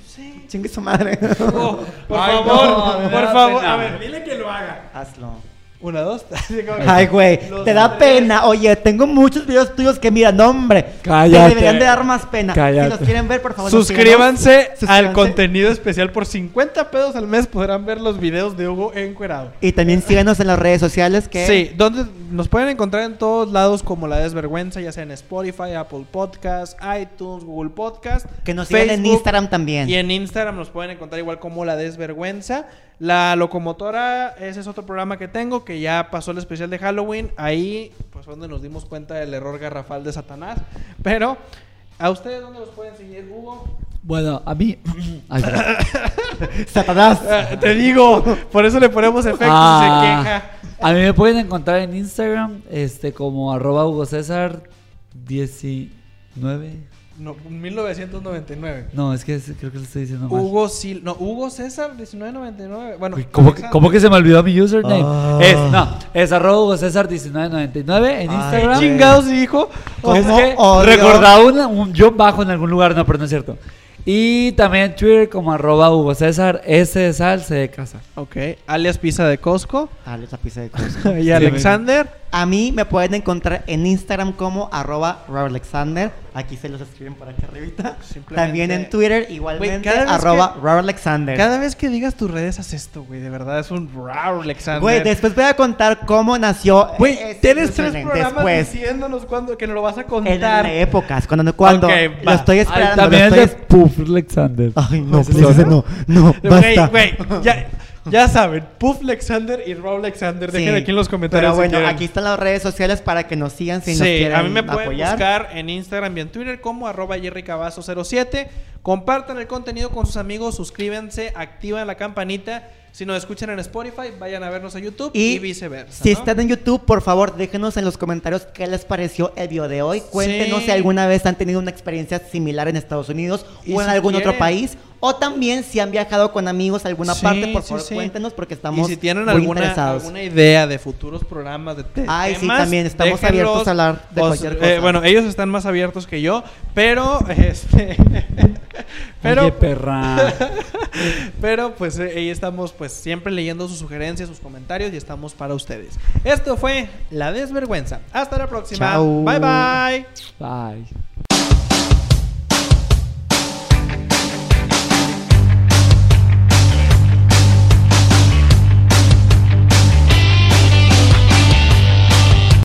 Sí. Chingue su madre. Oh, por Ay, favor, no, por favor. A ver, dile que lo haga. Hazlo. Una, dos, Ay, güey, te da tres. pena. Oye, tengo muchos videos tuyos que, mira, no, hombre. Cállate. Te deberían de dar más pena. Cállate. Si los quieren ver, por favor. Suscríbanse al contenido especial por 50 pesos al mes podrán ver los videos de Hugo encuerado. Y también síganos en las redes sociales que... Sí, donde nos pueden encontrar en todos lados como La Desvergüenza, ya sea en Spotify, Apple Podcast, iTunes, Google Podcast. Que nos sigan en Instagram también. Y en Instagram nos pueden encontrar igual como La Desvergüenza. La Locomotora, ese es otro programa que tengo que ya pasó el especial de Halloween. Ahí, pues, fue donde nos dimos cuenta del error garrafal de Satanás. Pero, ¿a ustedes dónde los pueden seguir, Hugo? Bueno, a mí... Ay. Satanás. Ah, te digo, por eso le ponemos efectos y se Ah, queja. A mí me pueden encontrar en Instagram, este, como arroba Hugo César 19. No, 1999. No, es que es- creo que lo estoy diciendo mal. Hugo Sil no, Hugo César 1999. Bueno, ¿Cómo, que, Alexander. cómo que se me olvidó mi username? Ah. Es, no, es arroba Hugo César 1999 en Ay, Instagram. güey. chingados dijo? ¿Cómo Es que odio? recordaba una- un yo bajo en algún lugar, no, pero no es cierto. Y también en Twitter como arroba Hugo César, S de sal, C de casa. Ok, alias Pizza de Costco. Esa pizza de cosas. y Alexander. A mí me pueden encontrar en Instagram como arroba Robert Alexander. Aquí se los escriben por aquí arribita. Simplemente- También en Twitter, igualmente, vez arroba que- Robert Alexander. Cada vez que digas tus redes, haz esto, güey. De verdad, es un wow, Alexander. Güey, después voy a contar cómo nació. Güey, tienes tres programas Después, diciéndonos cuándo, que nos lo vas a en contar. épocas, cuando, cuando Ok, lo va. estoy Ay, esperando. también lo es de estoy es- Puff Alexander. Ay, no, Ese please, es ese no, no, Güey, basta. güey, ya, ya saben, Puff Alexander y Raúl Alexander. Sí. Dejen aquí en los comentarios. Pero bueno, aquí están las redes sociales para que nos sigan si nos sí, quieren a mí me pueden apoyar. buscar en Instagram y en Twitter como arroba jerrycabazo07. Compartan el contenido con sus amigos, suscríbanse, activan la campanita. Si nos escuchan en Spotify, vayan a vernos a YouTube y, Y viceversa. Si ¿no? están en YouTube, por favor, déjenos en los comentarios qué les pareció el video de hoy. Cuéntenos Sí. si alguna vez han tenido una experiencia similar en Estados Unidos o en si algún otro país. O también si han viajado con amigos a alguna Sí, parte, por favor sí. cuéntenos porque estamos y si tienen muy alguna, interesados. alguna idea de futuros programas de te- Ay, sí, también estamos déjenlos. abiertos a hablar de cualquier s- cosa. eh, bueno, ellos están más abiertos que yo, pero este pero Oye, perra. pero pues eh, ahí estamos pues siempre leyendo sus sugerencias, sus comentarios y estamos para ustedes. Esto fue La Desvergüenza. Hasta la próxima. Chao. Bye bye. Bye.